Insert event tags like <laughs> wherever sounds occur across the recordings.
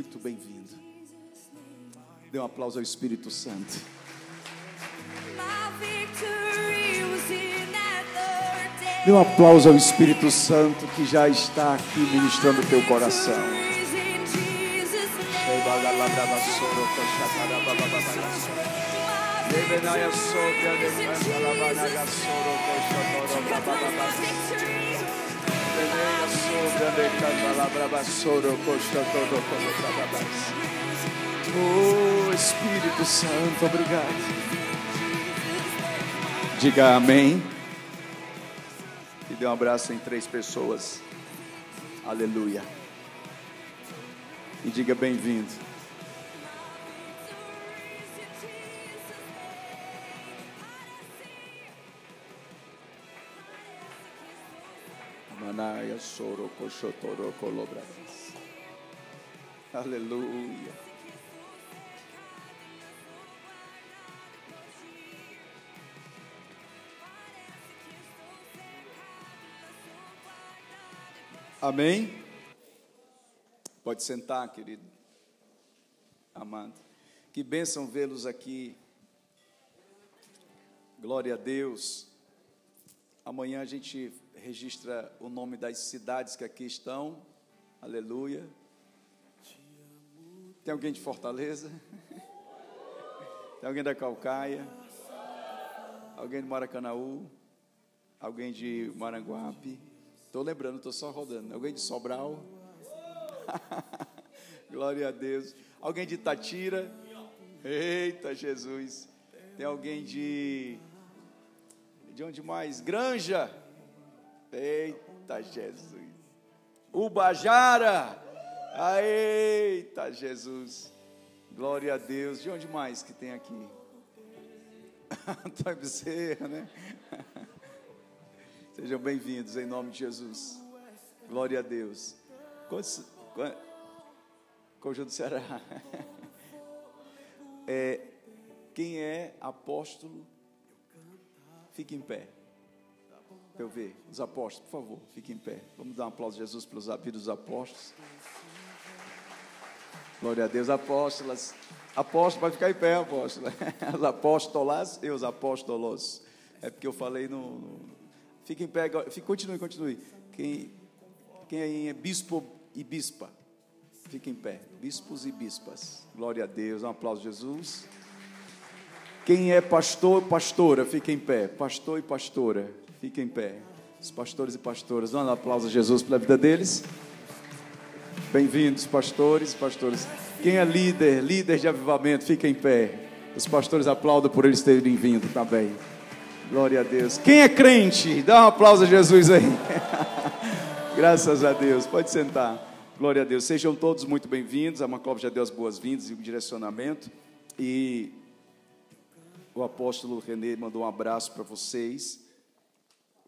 muito bem-vindo. Dê um aplauso ao Espírito Santo. Dê um aplauso ao Espírito Santo que já está aqui ministrando o teu coração. Oh Espírito Santo, obrigado. Diga amém. E dê um abraço em três pessoas. Aleluia. E diga bem-vindo. Manaya soro koshotoro. Aleluia. Amém? Pode sentar, querido. Amado. Que bênção vê-los aqui. Glória a Deus. Amanhã a gente registra o nome das cidades que aqui estão. Aleluia. Tem alguém de Fortaleza? Tem alguém da Calcaia? Alguém de Maracanaú? Alguém de Maranguape? Estou lembrando, estou só rodando. Alguém de Sobral? <laughs> Glória a Deus. Alguém de Tatira? Eita Jesus. Tem alguém de. De onde mais? Granja. Eita Jesus. Ubajara. Eita Jesus. Glória a Deus. De onde mais que tem aqui? <laughs> Antônio Bezerra, né? <laughs> Sejam bem-vindos em nome de Jesus. Glória a Deus. Quantos, quantos, Conjunto Ceará. <laughs> É, quem é apóstolo, fique em pé. Para eu ver. Os apóstolos, por favor, fique em pé. Vamos dar um aplauso a Jesus pelos vida dos apóstolos. Glória a Deus, apóstolas. Apóstolo, vai ficar em pé, apóstolo. <laughs> Os apóstolas e os apóstolos. É porque eu falei no. no fique em pé, fique, continue, continue. Quem, quem aí é bispo e bispa? Fique em pé. Bispos e bispas. Glória a Deus. Um aplauso, Jesus. Quem é pastor, pastora, fique em pé. Pastor e pastora, fique em pé. Os pastores e pastoras, dando um aplauso a Jesus pela vida deles. Bem-vindos, pastores e pastoras. Quem é líder, líder de avivamento, fique em pé. Os pastores aplaudam por eles terem vindo também. Glória a Deus. Quem é crente, dá um aplauso a Jesus aí. <laughs> Graças a Deus. Pode sentar. Glória a Deus. Sejam todos muito bem-vindos. A Maclov já deu as boas-vindas e o direcionamento. E o apóstolo René mandou um abraço para vocês.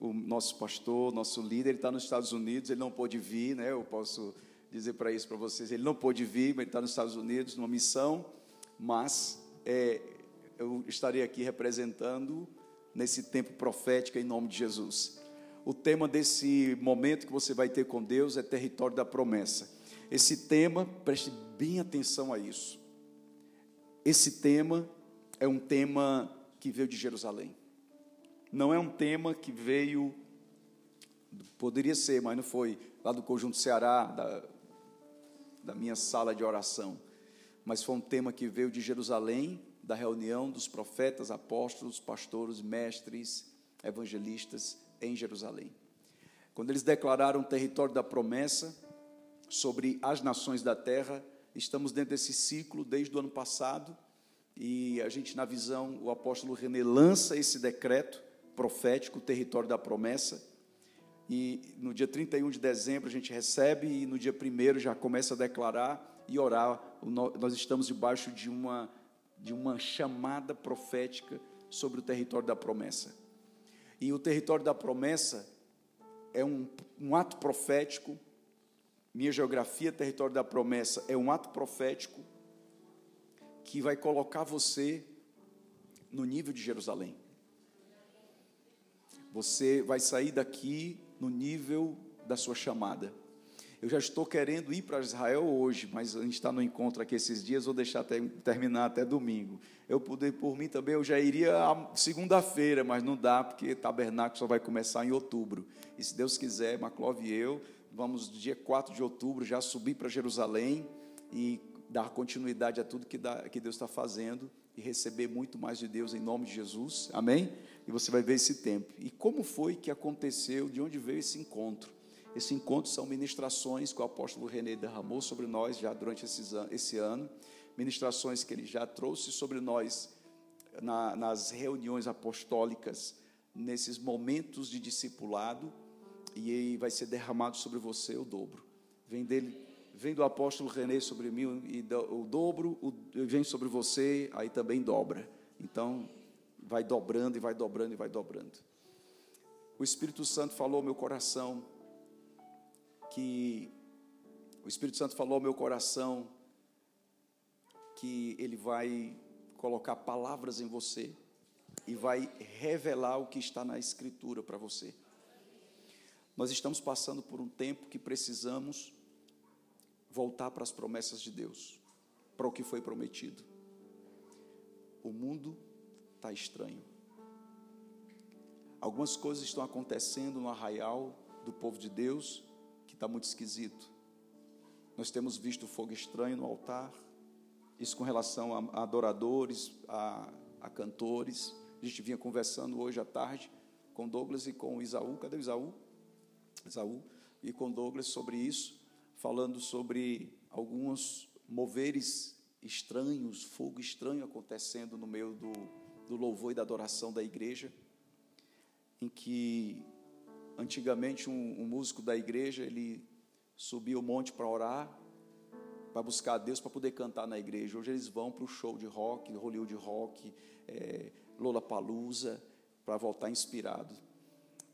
O nosso pastor, nosso líder, ele está nos Estados Unidos, ele não pôde vir, né? Eu posso dizer para isso para vocês. Ele não pôde vir, mas ele está nos Estados Unidos numa missão. Mas é, eu estarei aqui representando nesse tempo profético em nome de Jesus. O tema desse momento que você vai ter com Deus é território da promessa. Esse tema, preste bem atenção a isso. Esse tema é um tema que veio de Jerusalém. Não é um tema que veio, poderia ser, mas não foi, lá do Conjunto Ceará, da, da minha sala de oração. Mas foi um tema que veio de Jerusalém, da reunião dos profetas, apóstolos, pastores, mestres, evangelistas em Jerusalém. Quando eles declararam o território da promessa sobre as nações da terra, estamos dentro desse ciclo desde o ano passado, e a gente, na visão, o apóstolo René lança esse decreto profético, o território da promessa, e no dia 31 de dezembro a gente recebe, e no dia 1 já começa a declarar e orar. Nós estamos debaixo de uma, de uma chamada profética sobre o território da promessa. E o território da promessa é um, um ato profético. Minha geografia, território da promessa, é um ato profético que vai colocar você no nível de Jerusalém. Você vai sair daqui no nível da sua chamada. Eu já estou querendo ir para Israel hoje, mas a gente está no encontro aqui esses dias, vou deixar até, terminar até domingo. Eu puder, por mim também, eu já iria segunda-feira, mas não dá, porque tabernáculo só vai começar em outubro. E se Deus quiser, Maclove e eu, vamos dia 4 de outubro já subir para Jerusalém e dar continuidade a tudo que, dá, que Deus está fazendo e receber muito mais de Deus em nome de Jesus. Amém? E você vai ver esse tempo. E como foi que aconteceu, de onde veio esse encontro? Esse encontro são ministrações que o apóstolo René derramou sobre nós já durante esse ano, ministrações que ele já trouxe sobre nós na, nas reuniões apostólicas, nesses momentos de discipulado, e vai ser derramado sobre você o dobro. Vem dele, vem do apóstolo René sobre mim e o dobro, o, vem sobre você, aí também dobra. Então, vai dobrando e vai dobrando e vai dobrando. O Espírito Santo falou ao meu coração que o Espírito Santo falou ao meu coração que ele vai colocar palavras em você e vai revelar o que está na Escritura para você. Nós estamos passando por um tempo que precisamos voltar para as promessas de Deus, para o que foi prometido. O mundo está estranho. Algumas coisas estão acontecendo no arraial do povo de Deus está muito esquisito. Nós temos visto fogo estranho no altar, isso com relação a, adoradores, a, a cantores. A gente vinha conversando hoje à tarde com Douglas e com Isaú. Cadê o Isaú? Isaú. E com Douglas sobre isso, falando sobre alguns moveres estranhos, fogo estranho acontecendo no meio do, do louvor e da adoração da igreja, em que Antigamente, um, um músico da igreja, ele subia o monte para orar, para buscar a Deus, para poder cantar na igreja. Hoje eles vão para o show de rock, Hollywood Rock, é, Lola Palusa, para voltar inspirado.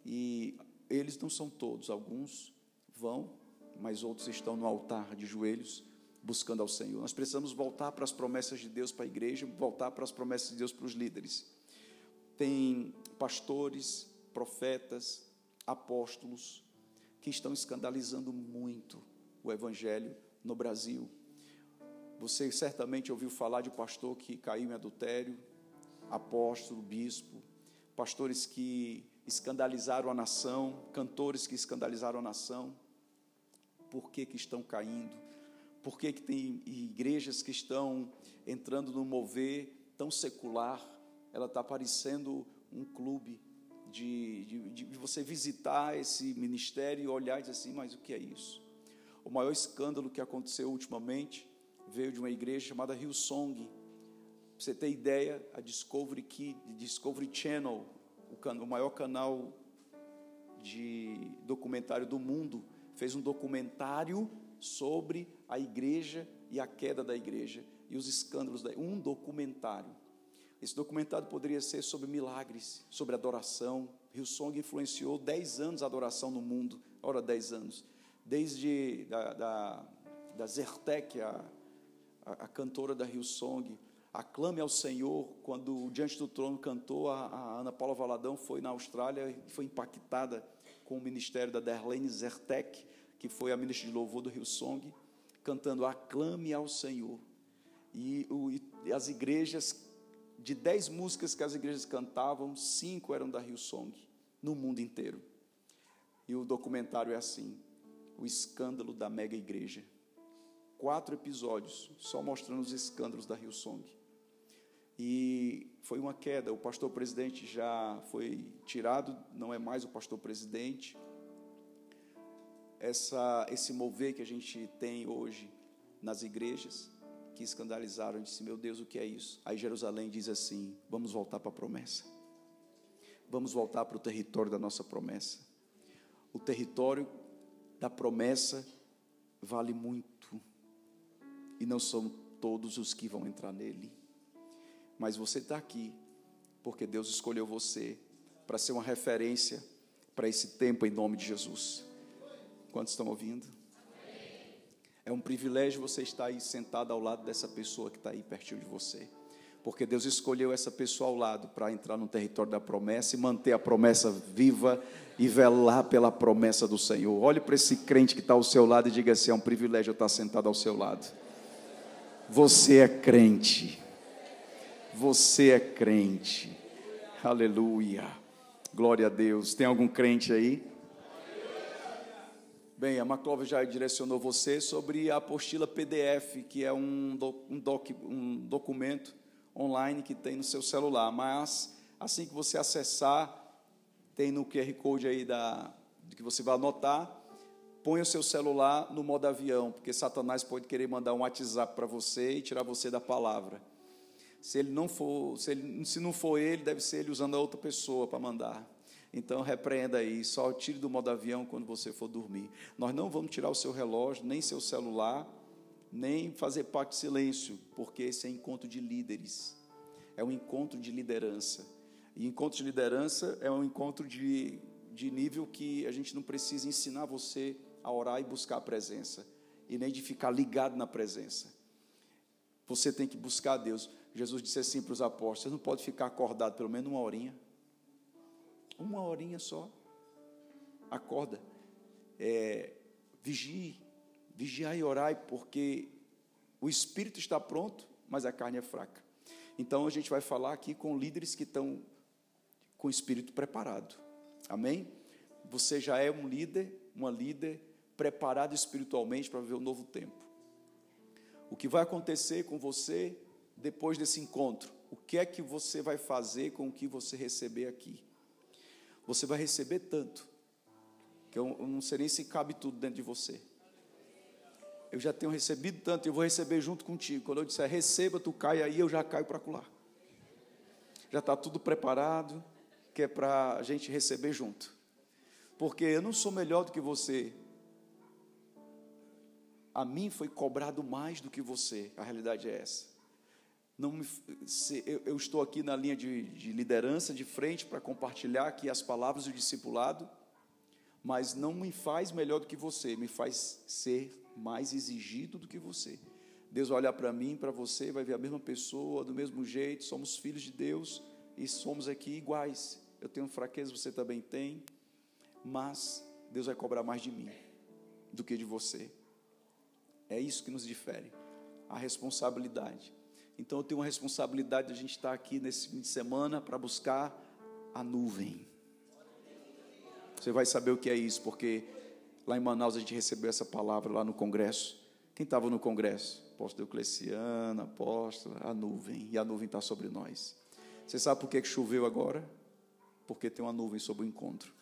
E eles não são todos, alguns vão, mas outros estão no altar de joelhos, buscando ao Senhor. Nós precisamos voltar para as promessas de Deus para a igreja, voltar para as promessas de Deus para os líderes. Tem pastores, profetas, apóstolos que estão escandalizando muito o evangelho no Brasil. Você certamente ouviu falar de pastor que caiu em adultério, apóstolo, bispo, pastores que escandalizaram a nação, cantores que escandalizaram a nação. Por que, que estão caindo? Por que, que tem igrejas que estão entrando no mover tão secular? Ela está parecendo um clube de, de, de, você visitar esse ministério e olhar e dizer assim, mas o que é isso? O maior escândalo que aconteceu ultimamente veio de uma igreja chamada Hillsong. Pra você ter ideia, a Discovery Key, Discovery Channel, o, can, o maior canal de documentário do mundo, fez um documentário sobre a igreja e a queda da igreja e os escândalos da um documentário. Esse documentário poderia ser sobre milagres, sobre adoração. Hillsong influenciou 10 anos a adoração no mundo. Ora, 10 anos. Desde da, da, da Zertek, a, a, a, cantora da Hillsong, Aclame ao Senhor, quando Diante do Trono cantou, a, a Ana Paula Valadão foi na Austrália e foi impactada com o ministério da Darlene Zertek, que foi a ministra de louvor do Hillsong, cantando Aclame ao Senhor. E, o, e as igrejas de dez músicas que as igrejas cantavam, cinco eram da Hillsong, no mundo inteiro. E o documentário é assim: o escândalo da mega igreja. Quatro episódios só mostrando os escândalos da Hillsong. E foi uma queda. O pastor presidente já foi tirado, não é mais o pastor presidente. Essa, esse mover que a gente tem hoje nas igrejas que escandalizaram, disse: Meu Deus, o que é isso? Aí Jerusalém diz assim: Vamos voltar para a promessa. Vamos voltar para o território da nossa promessa. O território da promessa vale muito. E não são todos os que vão entrar nele. Mas você está aqui porque Deus escolheu você para ser uma referência para esse tempo em nome de Jesus. Quantos estão ouvindo? É um privilégio você estar aí sentado ao lado dessa pessoa que está aí pertinho de você. porque Deus escolheu essa pessoa ao lado para entrar no território da promessa e manter a promessa viva e velar pela promessa do Senhor. Olhe para esse crente que está ao seu lado e diga assim: é um privilégio estar sentado ao seu lado. Você é crente. Você é crente. Aleluia. Glória a Deus. Tem algum crente aí? Bem, a Maclova já direcionou você sobre a apostila PDF, que é um, doc, um, doc, um documento online que tem no seu celular. Mas assim que você acessar, tem no QR Code aí da, que você vai anotar, põe o seu celular no modo avião, porque Satanás pode querer mandar um WhatsApp para você e tirar você da palavra. Se ele não for, se, ele, se não for ele, deve ser ele usando a outra pessoa para mandar. Então repreenda aí, só tire do modo avião quando você for dormir. Nós não vamos tirar o seu relógio, nem seu celular, nem fazer parte de silêncio, porque esse é encontro de líderes. É um encontro de liderança. E encontro de liderança é um encontro de, de nível que a gente não precisa ensinar você a orar e buscar a presença, e nem de ficar ligado na presença. Você tem que buscar Deus. Jesus disse assim para os apóstolos: você não pode ficar acordado pelo menos uma horinha. Uma horinha só. Acorda. É, vigie. Vigiai e orai, porque o espírito está pronto, mas a carne é fraca. Então a gente vai falar aqui com líderes que estão com o espírito preparado. Amém? Você já é um líder, uma líder preparado espiritualmente para viver um novo tempo. O que vai acontecer com você depois desse encontro? O que é que você vai fazer com o que você receber aqui? Você vai receber tanto, que eu não sei nem se cabe tudo dentro de você. Eu já tenho recebido tanto, eu vou receber junto contigo. Quando eu disser receba, tu cai aí, eu já caio para colar. Já está tudo preparado, que é para a gente receber junto. Porque eu não sou melhor do que você, a mim foi cobrado mais do que você. A realidade é essa. Não me, se, eu, eu, estou aqui na linha de, de liderança, de frente, para compartilhar aqui as palavras do discipulado, mas não me faz melhor do que você, me faz ser mais exigido do que você. Deus vai olhar para mim, para você, vai ver a mesma pessoa, do mesmo jeito, somos filhos de Deus e somos aqui iguais. Eu tenho fraqueza, você também tem, mas Deus vai cobrar mais de mim do que de você. É isso que nos difere, a responsabilidade. Então eu tenho uma responsabilidade de a gente estar aqui nesse fim de semana para buscar a nuvem. Você vai saber o que é isso, porque lá em Manaus a gente recebeu essa palavra lá no congresso. Quem estava no congresso? Apóstolo Eucleciano, apóstolo, a nuvem, e a nuvem está sobre nós. Você sabe por que choveu agora? Porque tem uma nuvem sobre o encontro.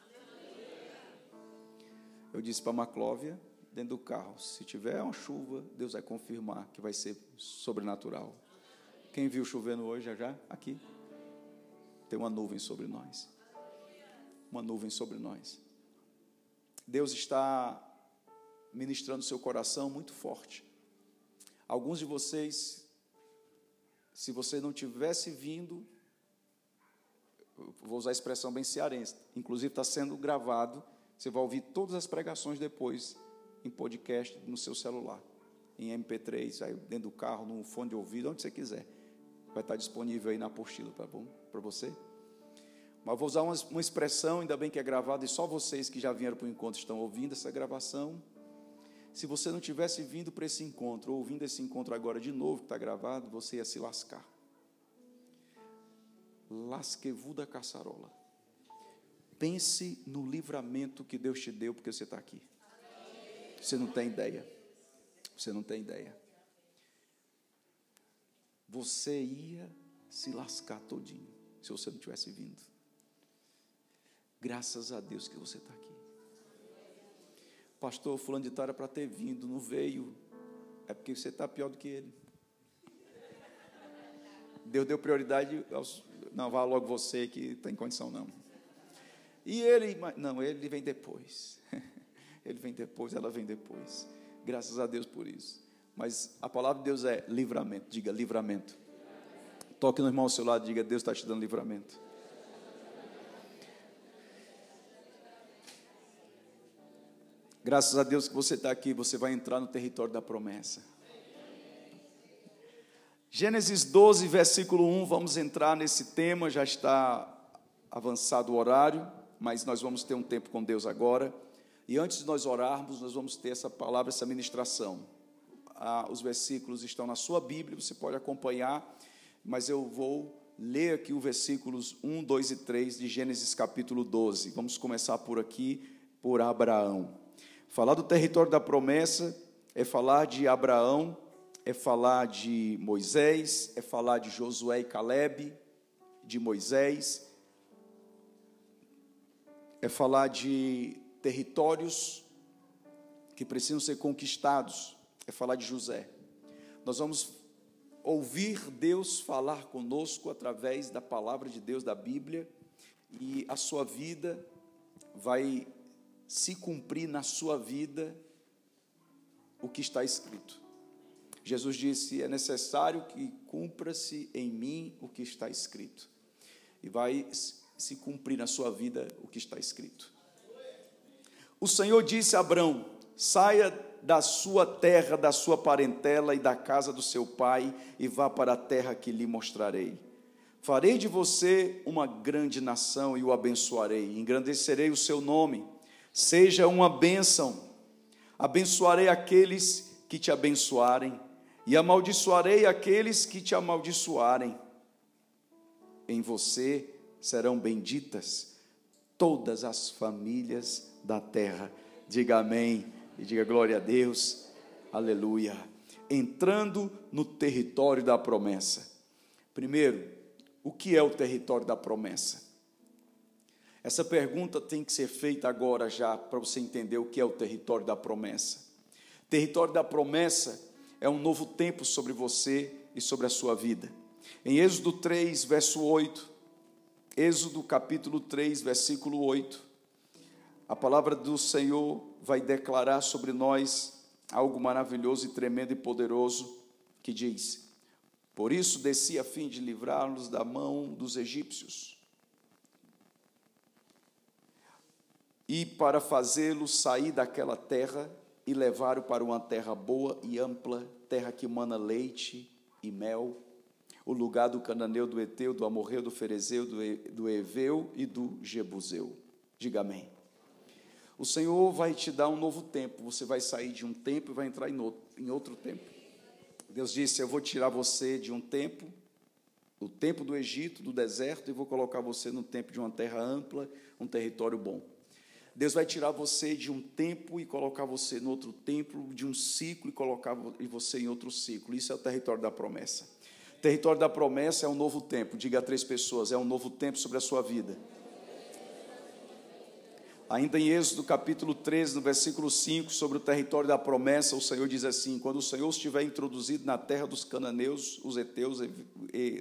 Eu disse para a Maclóvia, dentro do carro. Se tiver uma chuva, Deus vai confirmar que vai ser sobrenatural. Quem viu chovendo hoje já? Aqui. Tem uma nuvem sobre nós. Uma nuvem sobre nós. Deus está ministrando seu coração muito forte. Alguns de vocês, se você não tivesse vindo, vou usar a expressão bem cearense, inclusive está sendo gravado, você vai ouvir todas as pregações depois em podcast no seu celular, em MP3, aí dentro do carro, no fone de ouvido, onde você quiser. Vai estar disponível aí na apostila, tá bom? Para você. Mas vou usar uma, uma expressão, ainda bem que é gravada, e só vocês que já vieram para o encontro estão ouvindo essa gravação. Se você não tivesse vindo para esse encontro, ou ouvindo esse encontro agora de novo, que está gravado, você ia se lascar. Lasquevu da caçarola. Pense no livramento que Deus te deu porque você está aqui. Você não tem ideia. Você não tem ideia. Você ia se lascar todinho se você não tivesse vindo. Graças a Deus que você está aqui. Pastor, fulano de tal era para ter vindo, não veio. É porque você está pior do que ele. Deus deu prioridade aos. Não, vá logo você que tem condição, não. E ele, não, ele vem depois. <laughs> ele vem depois, ela vem depois. Graças a Deus por isso. Mas a palavra de Deus é livramento. Diga livramento. Toque no irmão ao seu lado e diga: Deus está te dando livramento. Graças a Deus que você está aqui, você vai entrar no território da promessa. Gênesis 12, versículo 1, vamos entrar nesse tema, já está avançado o horário, mas nós vamos ter um tempo com Deus agora. E antes de nós orarmos, nós vamos ter essa palavra, essa ministração. Ah, os versículos estão na sua Bíblia, você pode acompanhar, mas eu vou ler aqui os versículos 1, 2 e 3 de Gênesis capítulo 12. Vamos começar por aqui, por Abraão. Falar do território da promessa é falar de Abraão é falar de Moisés, é falar de Josué e Caleb, de Moisés, é falar de territórios que precisam ser conquistados, é falar de José. Nós vamos ouvir Deus falar conosco através da palavra de Deus da Bíblia e a sua vida vai se cumprir na sua vida o que está escrito. Jesus disse: é necessário que cumpra-se em mim o que está escrito. E vai se cumprir na sua vida o que está escrito. O Senhor disse a Abraão: saia da sua terra, da sua parentela e da casa do seu pai, e vá para a terra que lhe mostrarei. Farei de você uma grande nação e o abençoarei, engrandecerei o seu nome, seja uma bênção. Abençoarei aqueles que te abençoarem e amaldiçoarei aqueles que te amaldiçoarem. Em você serão benditas todas as famílias da terra. Diga amém e diga glória a Deus. Aleluia. Entrando no território da promessa. Primeiro, o que é o território da promessa? Essa pergunta tem que ser feita agora já para você entender o que é o território da promessa. Território da promessa é um novo tempo sobre você e sobre a sua vida. Em Êxodo 3, verso 8, Êxodo capítulo 3, versículo 8, a palavra do Senhor vai declarar sobre nós algo maravilhoso e tremendo e poderoso que diz: Por isso desci a fim de livrá-los da mão dos egípcios e para fazê-los sair daquela terra e levaram para uma terra boa e ampla, terra que mana leite e mel, o lugar do cananeu, do Eteu, do Amorreu, do Ferezeu, do, e, do Eveu e do Jebuseu. Diga amém. O Senhor vai te dar um novo tempo, você vai sair de um tempo e vai entrar em outro, em outro tempo. Deus disse: Eu vou tirar você de um tempo, do tempo do Egito, do deserto, e vou colocar você no tempo de uma terra ampla, um território bom. Deus vai tirar você de um tempo e colocar você no outro tempo, de um ciclo e colocar você em outro ciclo. Isso é o território da promessa. Território da promessa é um novo tempo. Diga a três pessoas: é um novo tempo sobre a sua vida. Ainda em Êxodo capítulo 13, no versículo 5, sobre o território da promessa, o Senhor diz assim: Quando o Senhor estiver introduzido na terra dos cananeus, os heteus,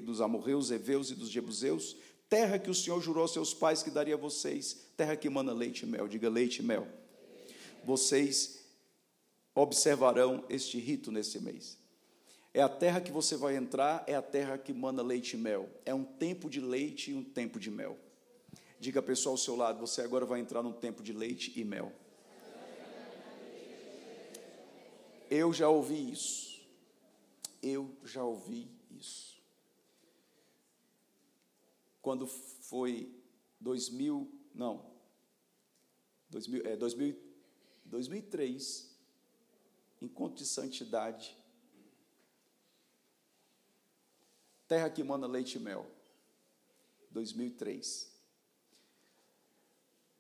dos amorreus, heveus e dos jebuseus, terra que o Senhor jurou aos seus pais que daria a vocês, terra que mana leite e mel, diga leite e mel. Vocês observarão este rito nesse mês. É a terra que você vai entrar, é a terra que mana leite e mel. É um tempo de leite e um tempo de mel. Diga a pessoa ao seu lado, você agora vai entrar num tempo de leite e mel. Eu já ouvi isso. Eu já ouvi isso. Quando foi 2000, não. 2000, é, 2000, 2003, encontro de santidade. Terra que manda leite e mel. 2003.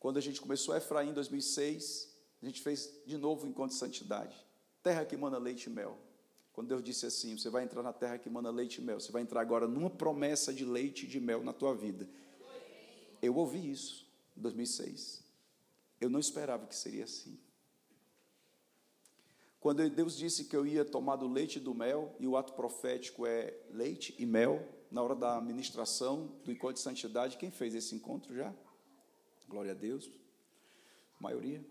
Quando a gente começou a Efraim em 2006, a gente fez de novo o encontro de santidade. Terra que manda leite e mel. Quando Deus disse assim: Você vai entrar na terra que manda leite e mel. Você vai entrar agora numa promessa de leite e de mel na tua vida. Eu ouvi isso. 2006. Eu não esperava que seria assim. Quando Deus disse que eu ia tomar do leite e do mel, e o ato profético é leite e mel, na hora da ministração do encontro de santidade, quem fez esse encontro já? Glória a Deus. Maioria.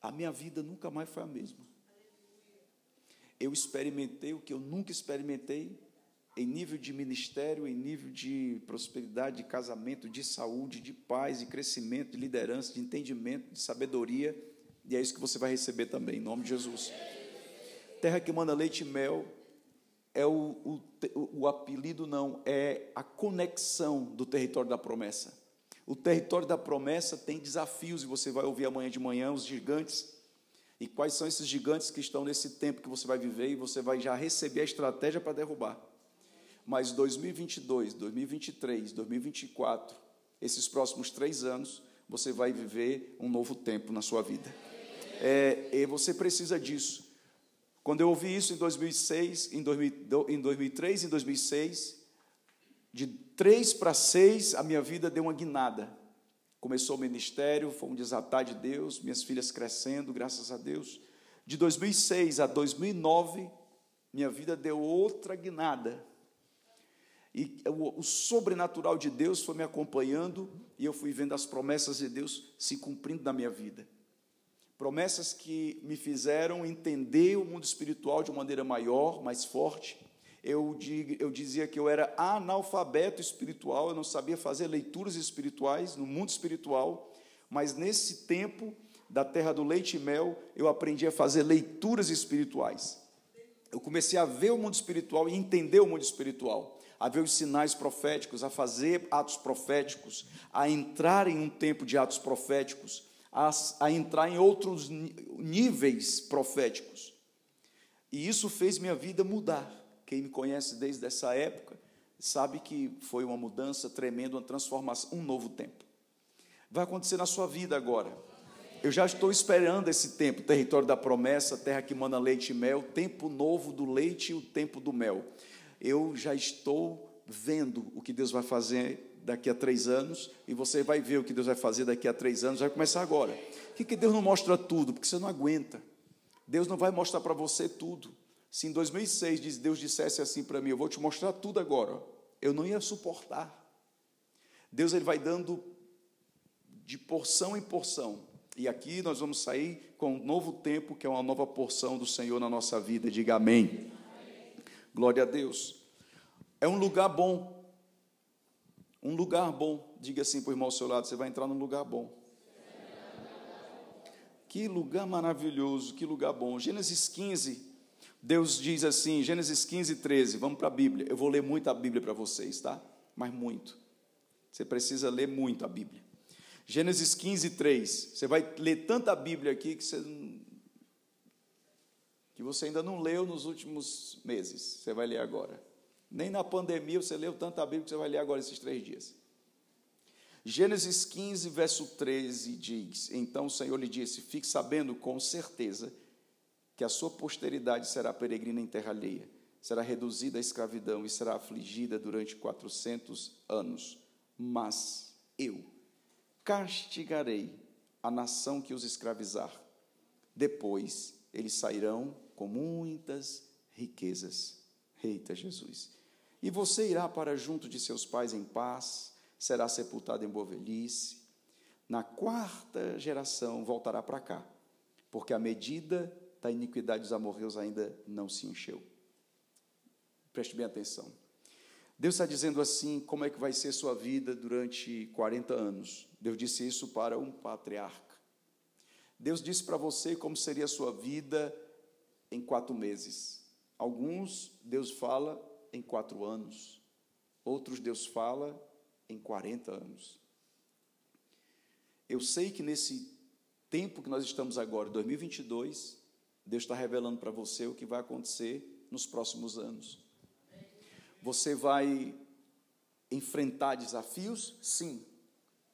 A minha vida nunca mais foi a mesma. Eu experimentei o que eu nunca experimentei em nível de ministério, em nível de prosperidade, de casamento, de saúde, de paz, de crescimento, de liderança, de entendimento, de sabedoria, e é isso que você vai receber também, em nome de Jesus. Terra que manda leite e mel é o, o, o apelido, não, é a conexão do território da promessa. O território da promessa tem desafios, e você vai ouvir amanhã de manhã os gigantes. E quais são esses gigantes que estão nesse tempo que você vai viver e você vai já receber a estratégia para derrubar. Mas 2022, 2023, 2024, esses próximos três anos, você vai viver um novo tempo na sua vida. É, e você precisa disso. Quando eu ouvi isso em 2006, em, 2000, em 2003, em 2006, de três para seis, a minha vida deu uma guinada. Começou o ministério, foi um desatar de Deus, minhas filhas crescendo, graças a Deus. De 2006 a 2009, minha vida deu outra guinada. E o, o sobrenatural de Deus foi me acompanhando e eu fui vendo as promessas de Deus se cumprindo na minha vida promessas que me fizeram entender o mundo espiritual de uma maneira maior, mais forte. Eu, eu dizia que eu era analfabeto espiritual, eu não sabia fazer leituras espirituais no mundo espiritual, mas nesse tempo da terra do leite e mel, eu aprendi a fazer leituras espirituais. Eu comecei a ver o mundo espiritual e entender o mundo espiritual, a ver os sinais proféticos, a fazer atos proféticos, a entrar em um tempo de atos proféticos, a, a entrar em outros níveis proféticos. E isso fez minha vida mudar. Quem me conhece desde essa época sabe que foi uma mudança tremenda, uma transformação, um novo tempo. Vai acontecer na sua vida agora. Eu já estou esperando esse tempo, território da promessa, terra que manda leite e mel, tempo novo do leite e o tempo do mel. Eu já estou vendo o que Deus vai fazer daqui a três anos, e você vai ver o que Deus vai fazer daqui a três anos, vai começar agora. Por que, que Deus não mostra tudo? Porque você não aguenta. Deus não vai mostrar para você tudo. Se em 2006 Deus dissesse assim para mim, eu vou te mostrar tudo agora, eu não ia suportar. Deus ele vai dando de porção em porção. E aqui nós vamos sair com um novo tempo, que é uma nova porção do Senhor na nossa vida. Diga amém. Glória a Deus. É um lugar bom um lugar bom. Diga assim para o irmão ao seu lado: você vai entrar num lugar bom. Que lugar maravilhoso, que lugar bom. Gênesis 15, Deus diz assim, Gênesis 15, 13, vamos para a Bíblia. Eu vou ler muito a Bíblia para vocês, tá? Mas muito. Você precisa ler muito a Bíblia. Gênesis 15, 3. Você vai ler tanta Bíblia aqui que você, que você ainda não leu nos últimos meses. Você vai ler agora. Nem na pandemia você leu tanta Bíblia que você vai ler agora esses três dias. Gênesis 15, verso 13 diz: Então o Senhor lhe disse: Fique sabendo com certeza que a sua posteridade será peregrina em terra alheia, será reduzida à escravidão e será afligida durante quatrocentos anos. Mas eu castigarei a nação que os escravizar. Depois eles sairão com muitas riquezas. Eita Jesus! E você irá para junto de seus pais em paz, será sepultado em boa velhice. Na quarta geração voltará para cá, porque a medida da iniquidade dos amorreus ainda não se encheu. Preste bem atenção. Deus está dizendo assim: como é que vai ser sua vida durante 40 anos? Deus disse isso para um patriarca. Deus disse para você como seria a sua vida em quatro meses. Alguns, Deus fala em quatro anos, outros Deus fala em 40 anos. Eu sei que nesse tempo que nós estamos agora, 2022, Deus está revelando para você o que vai acontecer nos próximos anos. Você vai enfrentar desafios? Sim,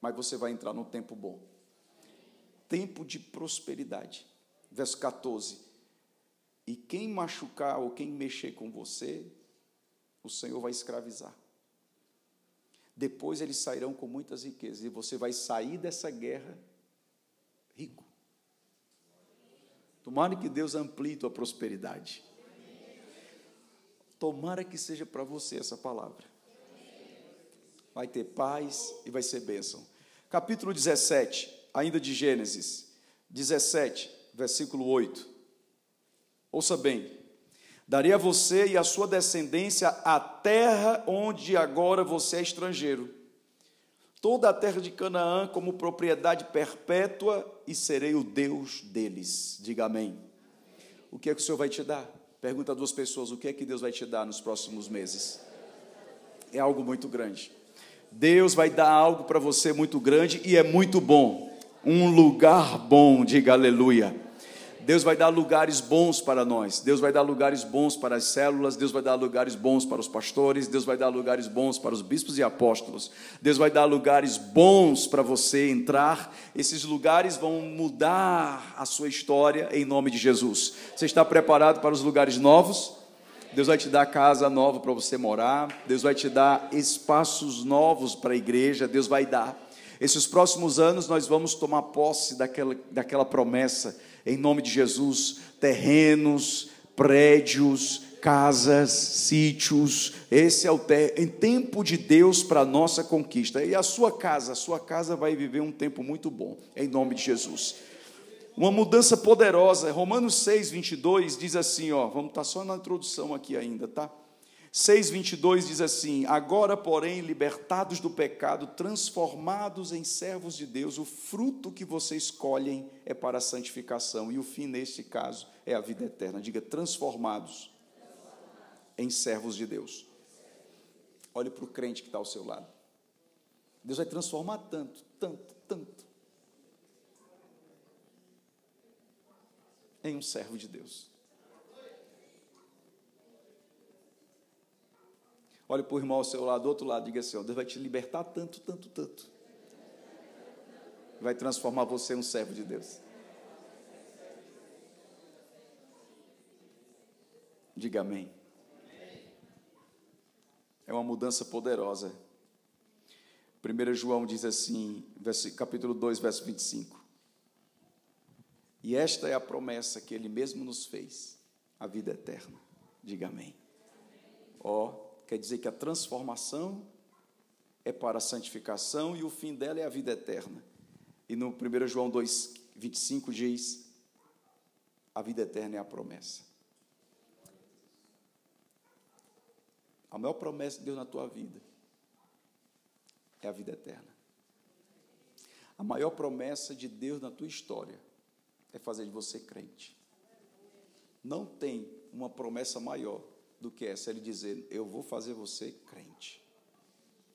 mas você vai entrar num tempo bom tempo de prosperidade. Verso 14: E quem machucar ou quem mexer com você, o Senhor vai escravizar. Depois eles sairão com muitas riquezas e você vai sair dessa guerra rico. Tomara que Deus amplie tua prosperidade. Tomara que seja para você essa palavra. Vai ter paz e vai ser bênção. Capítulo 17, ainda de Gênesis, 17, versículo 8. Ouça bem. Darei a você e a sua descendência a terra onde agora você é estrangeiro. Toda a terra de Canaã como propriedade perpétua e serei o Deus deles. Diga amém. O que é que o Senhor vai te dar? Pergunta a duas pessoas: o que é que Deus vai te dar nos próximos meses? É algo muito grande. Deus vai dar algo para você muito grande e é muito bom. Um lugar bom, diga aleluia. Deus vai dar lugares bons para nós, Deus vai dar lugares bons para as células, Deus vai dar lugares bons para os pastores, Deus vai dar lugares bons para os bispos e apóstolos, Deus vai dar lugares bons para você entrar, esses lugares vão mudar a sua história em nome de Jesus. Você está preparado para os lugares novos? Deus vai te dar casa nova para você morar, Deus vai te dar espaços novos para a igreja, Deus vai dar. Esses próximos anos nós vamos tomar posse daquela, daquela promessa em nome de Jesus, terrenos, prédios, casas, sítios. Esse é o te em tempo de Deus para a nossa conquista. E a sua casa, a sua casa vai viver um tempo muito bom, em nome de Jesus. Uma mudança poderosa. Romanos 6, 22 diz assim, ó, vamos estar tá só na introdução aqui ainda, tá? 6,22 diz assim: Agora, porém, libertados do pecado, transformados em servos de Deus, o fruto que vocês escolhem é para a santificação, e o fim, neste caso, é a vida eterna. Diga, transformados em servos de Deus. Olhe para o crente que está ao seu lado. Deus vai transformar tanto, tanto, tanto, em um servo de Deus. Olhe para o irmão ao seu lado, do outro lado, diga assim: ó, Deus vai te libertar tanto, tanto, tanto. Vai transformar você em um servo de Deus. Diga amém. É uma mudança poderosa. 1 João diz assim, capítulo 2, verso 25. E esta é a promessa que ele mesmo nos fez, a vida eterna. Diga amém. Ó, oh, quer dizer que a transformação é para a santificação e o fim dela é a vida eterna. E no 1 João 2, 25 diz: a vida eterna é a promessa. A maior promessa de Deus na tua vida é a vida eterna. A maior promessa de Deus na tua história é fazer de você crente. Não tem uma promessa maior do que essa, ele dizer: Eu vou fazer você crente.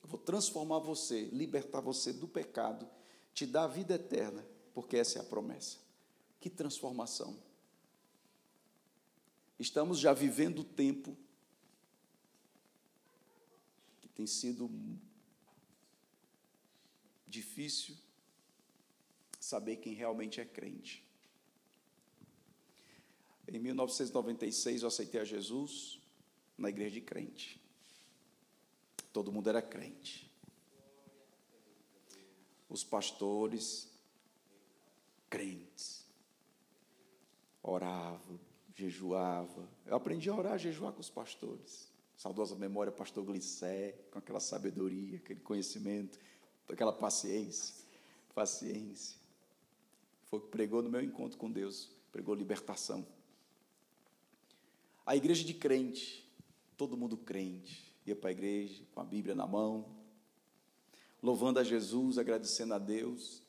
Eu vou transformar você, libertar você do pecado, te dar a vida eterna, porque essa é a promessa. Que transformação! Estamos já vivendo o tempo que tem sido difícil saber quem realmente é crente. Em 1996 eu aceitei a Jesus, na igreja de crente. Todo mundo era crente. Os pastores, crentes. Oravam, jejuava. Eu aprendi a orar, a jejuar com os pastores. Saudosa memória, pastor Glicé, com aquela sabedoria, aquele conhecimento, aquela paciência. Paciência. Foi o que pregou no meu encontro com Deus, pregou libertação. A igreja de crente, todo mundo crente, ia para a igreja com a Bíblia na mão, louvando a Jesus, agradecendo a Deus.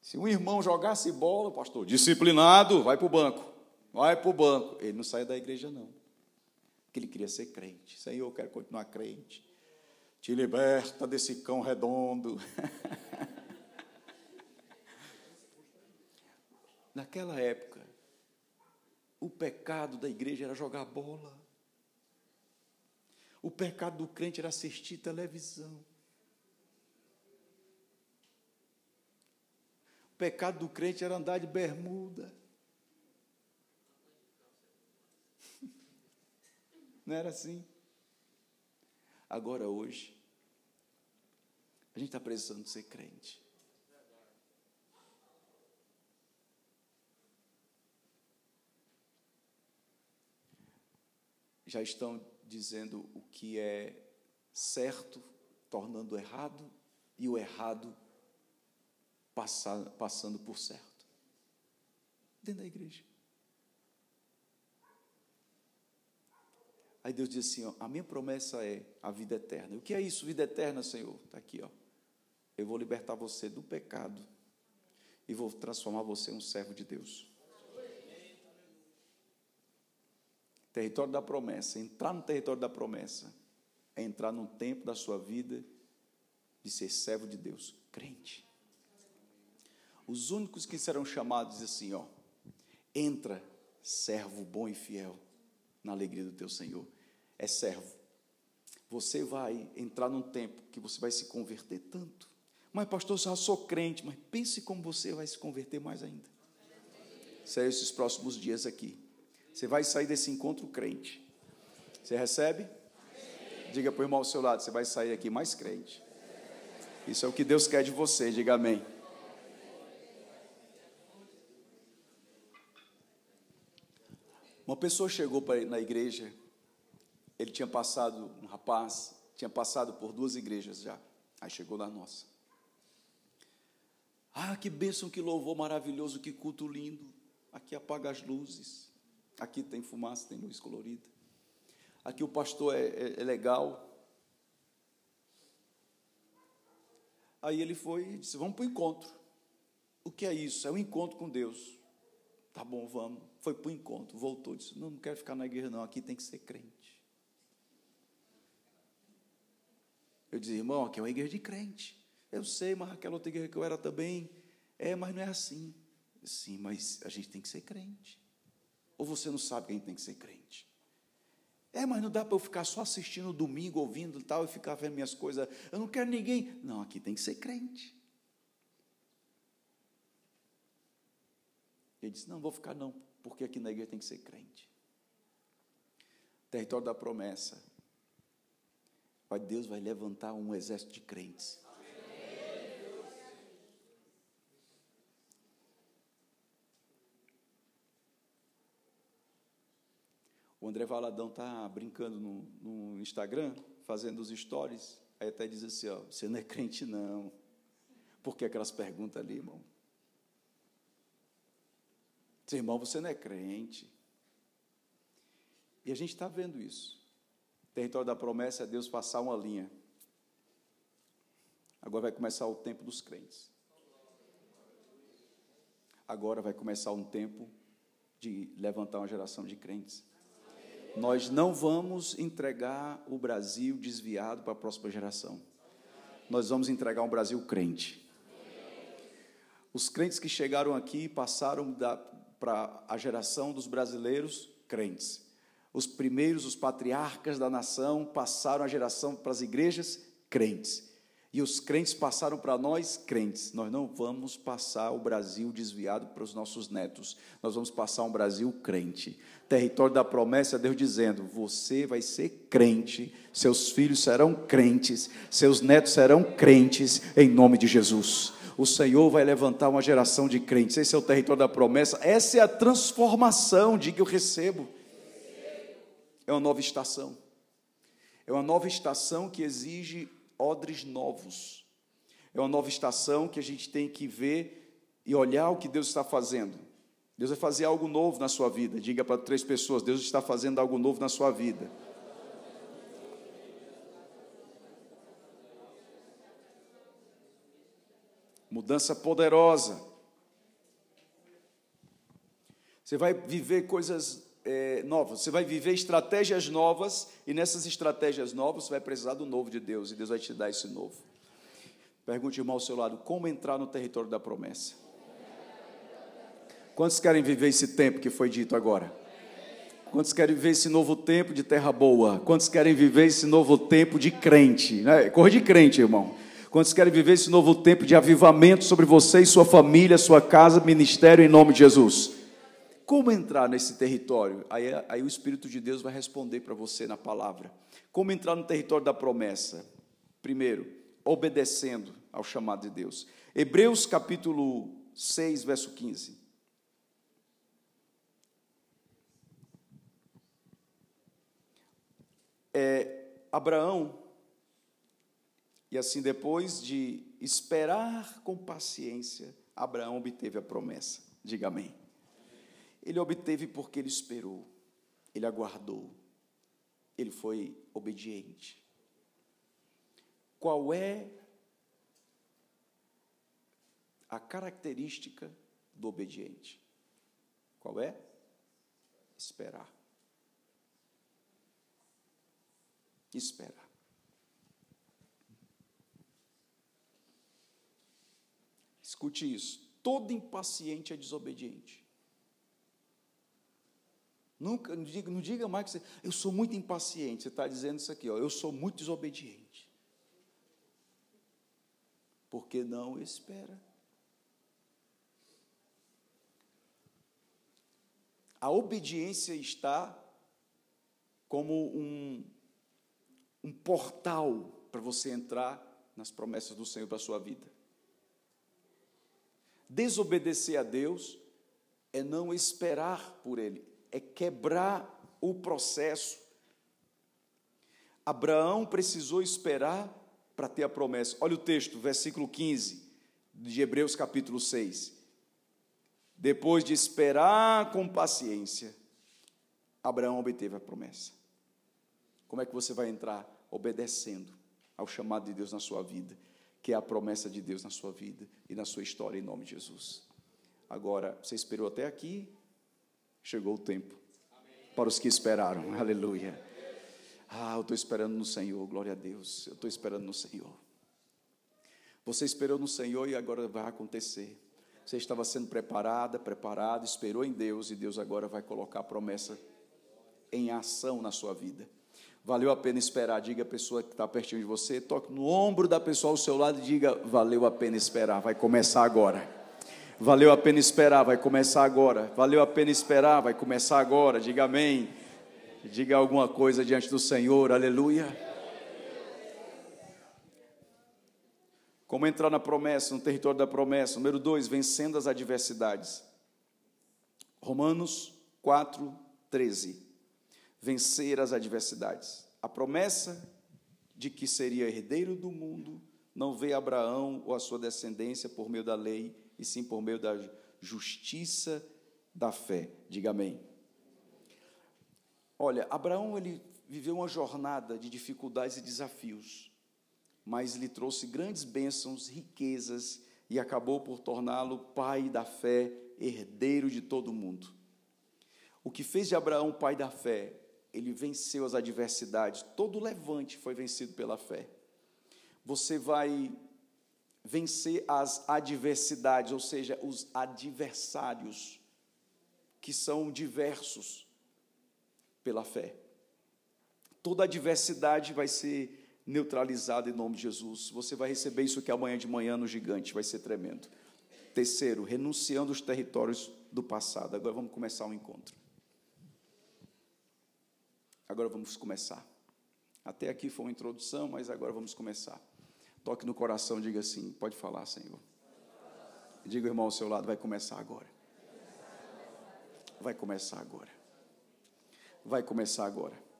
Se um irmão jogasse bola, pastor, disciplinado, vai para o banco, vai para o banco. Ele não saia da igreja, não. Porque ele queria ser crente. Senhor, eu quero continuar crente. Te liberta desse cão redondo. <laughs> Naquela época, o pecado da igreja era jogar bola. O pecado do crente era assistir televisão. O pecado do crente era andar de bermuda. <laughs> Não era assim? Agora, hoje, a gente está precisando ser crente. Já estão dizendo o que é certo, tornando errado, e o errado passando por certo. Dentro da igreja. Aí Deus diz assim: ó, a minha promessa é a vida eterna. O que é isso, vida eterna, Senhor? Está aqui, ó. Eu vou libertar você do pecado e vou transformar você em um servo de Deus. Território da promessa. Entrar no território da promessa é entrar num tempo da sua vida de ser servo de Deus, crente. Os únicos que serão chamados assim, ó, entra, servo bom e fiel, na alegria do teu Senhor. É servo. Você vai entrar num tempo que você vai se converter tanto. Mas, pastor, eu já sou crente, mas pense como você vai se converter mais ainda. Serão esses próximos dias aqui. Você vai sair desse encontro crente. Você recebe? Diga para o irmão ao seu lado, você vai sair aqui mais crente. Isso é o que Deus quer de você, diga amém. Uma pessoa chegou na igreja, ele tinha passado, um rapaz, tinha passado por duas igrejas já. Aí chegou na nossa. Ah, que bênção, que louvor maravilhoso, que culto lindo. Aqui apaga as luzes. Aqui tem fumaça, tem luz colorida. Aqui o pastor é, é, é legal. Aí ele foi e disse: Vamos para o encontro. O que é isso? É um encontro com Deus. Tá bom, vamos. Foi para o encontro, voltou, disse: Não, não quero ficar na igreja, não. Aqui tem que ser crente. Eu disse: Irmão, aqui é uma igreja de crente. Eu sei, mas aquela outra igreja que eu era também. É, mas não é assim. Sim, mas a gente tem que ser crente. Ou você não sabe que a gente tem que ser crente? É, mas não dá para eu ficar só assistindo domingo, ouvindo e tal, e ficar vendo minhas coisas. Eu não quero ninguém. Não, aqui tem que ser crente. Ele disse: Não, vou ficar não, porque aqui na igreja tem que ser crente. Território da promessa. Pai, Deus vai levantar um exército de crentes. O André Valadão está brincando no, no, Instagram, fazendo os stories, aí até diz assim: ó, você não é crente, não. Por que aquelas perguntas ali, irmão? Diz, irmão, você não é crente. E a gente está vendo isso. Território da promessa é Deus passar uma linha. Agora vai começar o tempo dos crentes. Agora vai começar um tempo de levantar uma geração de crentes. Nós não vamos entregar o Brasil desviado para a próxima geração. Nós vamos entregar um Brasil crente. Os crentes que chegaram aqui passaram para a geração dos brasileiros crentes. Os primeiros, os patriarcas da nação, passaram a geração para as igrejas crentes. E os crentes passaram para nós, crentes. Nós não vamos passar o Brasil desviado para os nossos netos. Nós vamos passar um Brasil crente. Território da promessa, Deus dizendo: você vai ser crente, seus filhos serão crentes, seus netos serão crentes, em nome de Jesus. O Senhor vai levantar uma geração de crentes. Esse é o território da promessa. Essa é a transformação de que eu recebo. É uma nova estação. É uma nova estação que exige odres novos. É uma nova estação que a gente tem que ver e olhar o que Deus está fazendo. Deus vai fazer algo novo na sua vida. Diga para três pessoas: Deus está fazendo algo novo na sua vida. Mudança poderosa. Você vai viver coisas é, novas, você vai viver estratégias novas, e nessas estratégias novas você vai precisar do novo de Deus, e Deus vai te dar esse novo. Pergunte, irmão, ao seu lado: como entrar no território da promessa? Quantos querem viver esse tempo que foi dito agora? Quantos querem viver esse novo tempo de terra boa? Quantos querem viver esse novo tempo de crente? Né? Cor de crente, irmão. Quantos querem viver esse novo tempo de avivamento sobre você e sua família, sua casa, ministério, em nome de Jesus? Como entrar nesse território? Aí, aí o Espírito de Deus vai responder para você na palavra. Como entrar no território da promessa? Primeiro, obedecendo ao chamado de Deus. Hebreus capítulo 6, verso 15. É, Abraão, e assim depois de esperar com paciência, Abraão obteve a promessa. Diga amém. Ele obteve porque ele esperou, ele aguardou, ele foi obediente. Qual é a característica do obediente? Qual é? Esperar. esperar. Escute isso. Todo impaciente é desobediente. Nunca, não diga, não diga mais que você, eu sou muito impaciente. Você está dizendo isso aqui, ó, eu sou muito desobediente. Porque não espera. A obediência está como um, um portal para você entrar nas promessas do Senhor para a sua vida. Desobedecer a Deus é não esperar por Ele, é quebrar o processo. Abraão precisou esperar para ter a promessa. Olha o texto, versículo 15 de Hebreus capítulo 6. Depois de esperar com paciência, Abraão obteve a promessa. Como é que você vai entrar? Obedecendo ao chamado de Deus na sua vida, que é a promessa de Deus na sua vida e na sua história, em nome de Jesus. Agora, você esperou até aqui, chegou o tempo para os que esperaram, aleluia. Ah, eu estou esperando no Senhor, glória a Deus, eu estou esperando no Senhor. Você esperou no Senhor e agora vai acontecer. Você estava sendo preparada, preparado, esperou em Deus e Deus agora vai colocar a promessa em ação na sua vida. Valeu a pena esperar. Diga a pessoa que está pertinho de você, toque no ombro da pessoa ao seu lado e diga: Valeu a pena esperar, vai começar agora. Valeu a pena esperar, vai começar agora. Valeu a pena esperar, vai começar agora. Diga amém. Diga alguma coisa diante do Senhor, aleluia. Como entrar na promessa, no território da promessa? Número dois, vencendo as adversidades. Romanos 4, 13. Vencer as adversidades. A promessa de que seria herdeiro do mundo não veio Abraão ou a sua descendência por meio da lei, e sim por meio da justiça da fé. Diga amém. Olha, Abraão ele viveu uma jornada de dificuldades e desafios mas lhe trouxe grandes bênçãos, riquezas e acabou por torná-lo pai da fé, herdeiro de todo o mundo. O que fez de Abraão pai da fé? Ele venceu as adversidades, todo levante foi vencido pela fé. Você vai vencer as adversidades, ou seja, os adversários, que são diversos, pela fé. Toda adversidade vai ser neutralizado em nome de Jesus. Você vai receber isso que amanhã de manhã no gigante, vai ser tremendo. Terceiro, renunciando os territórios do passado. Agora vamos começar o um encontro. Agora vamos começar. Até aqui foi uma introdução, mas agora vamos começar. Toque no coração, diga assim: pode falar, Senhor. Diga, irmão, ao seu lado, vai começar agora. Vai começar agora. Vai começar agora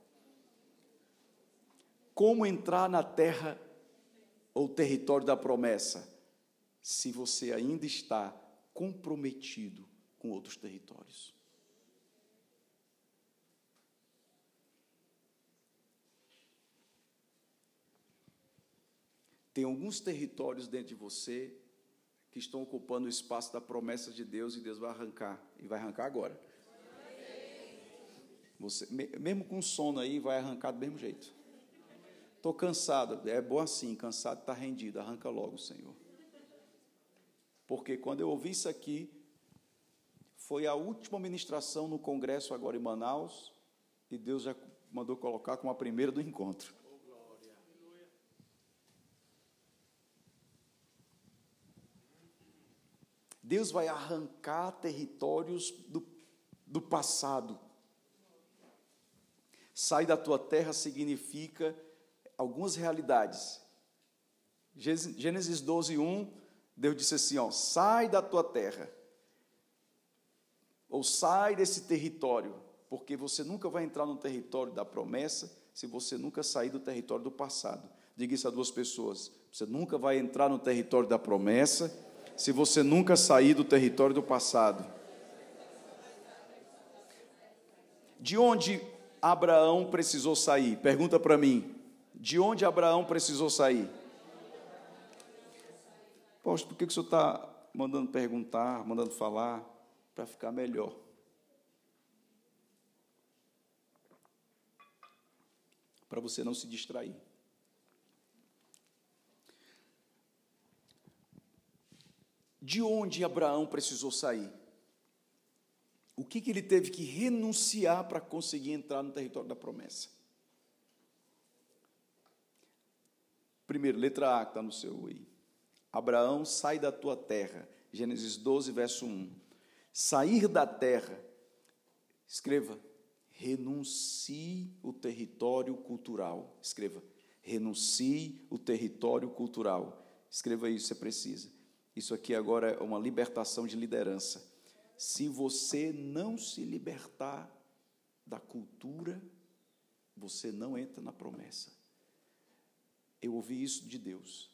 como entrar na terra ou território da promessa, se você ainda está comprometido com outros territórios. Tem alguns territórios dentro de você que estão ocupando o espaço da promessa de Deus e Deus vai arrancar, e vai arrancar agora. Você, mesmo com sono aí, vai arrancar do mesmo jeito. Estou cansado. É bom assim, cansado está rendido. Arranca logo, Senhor. Porque quando eu ouvi isso aqui, foi a última ministração no congresso agora em Manaus, e Deus já mandou colocar como a primeira do encontro. Deus vai arrancar territórios do, do passado. Sai da tua terra significa algumas realidades. Gênesis 12, 1, Deus disse assim: ó, sai da tua terra, ou sai desse território, porque você nunca vai entrar no território da promessa se você nunca sair do território do passado. Diga isso a duas pessoas: você nunca vai entrar no território da promessa se você nunca sair do território do passado. De onde Abraão precisou sair? Pergunta para mim. De onde Abraão precisou sair? Poxa, por que o senhor está mandando perguntar, mandando falar? Para ficar melhor. para você não se distrair. De onde Abraão precisou sair? O que, que ele teve que renunciar para conseguir entrar no território da promessa? Primeiro, letra A que está no seu aí. Abraão, sai da tua terra. Gênesis 12, verso 1. Sair da terra. Escreva, renuncie o território cultural. Escreva, renuncie o território cultural. Escreva isso, você precisa. Isso aqui agora é uma libertação de liderança. Se você não se libertar da cultura, você não entra na promessa. Eu ouvi isso de Deus.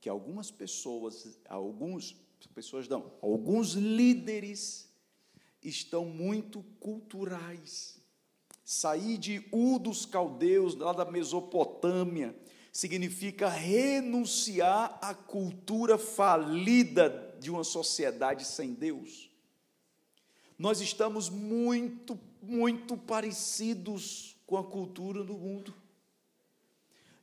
Que algumas pessoas, alguns pessoas não, alguns líderes estão muito culturais. Sair de U dos caldeus, lá da Mesopotâmia, significa renunciar à cultura falida de uma sociedade sem Deus. Nós estamos muito, muito parecidos com a cultura do mundo.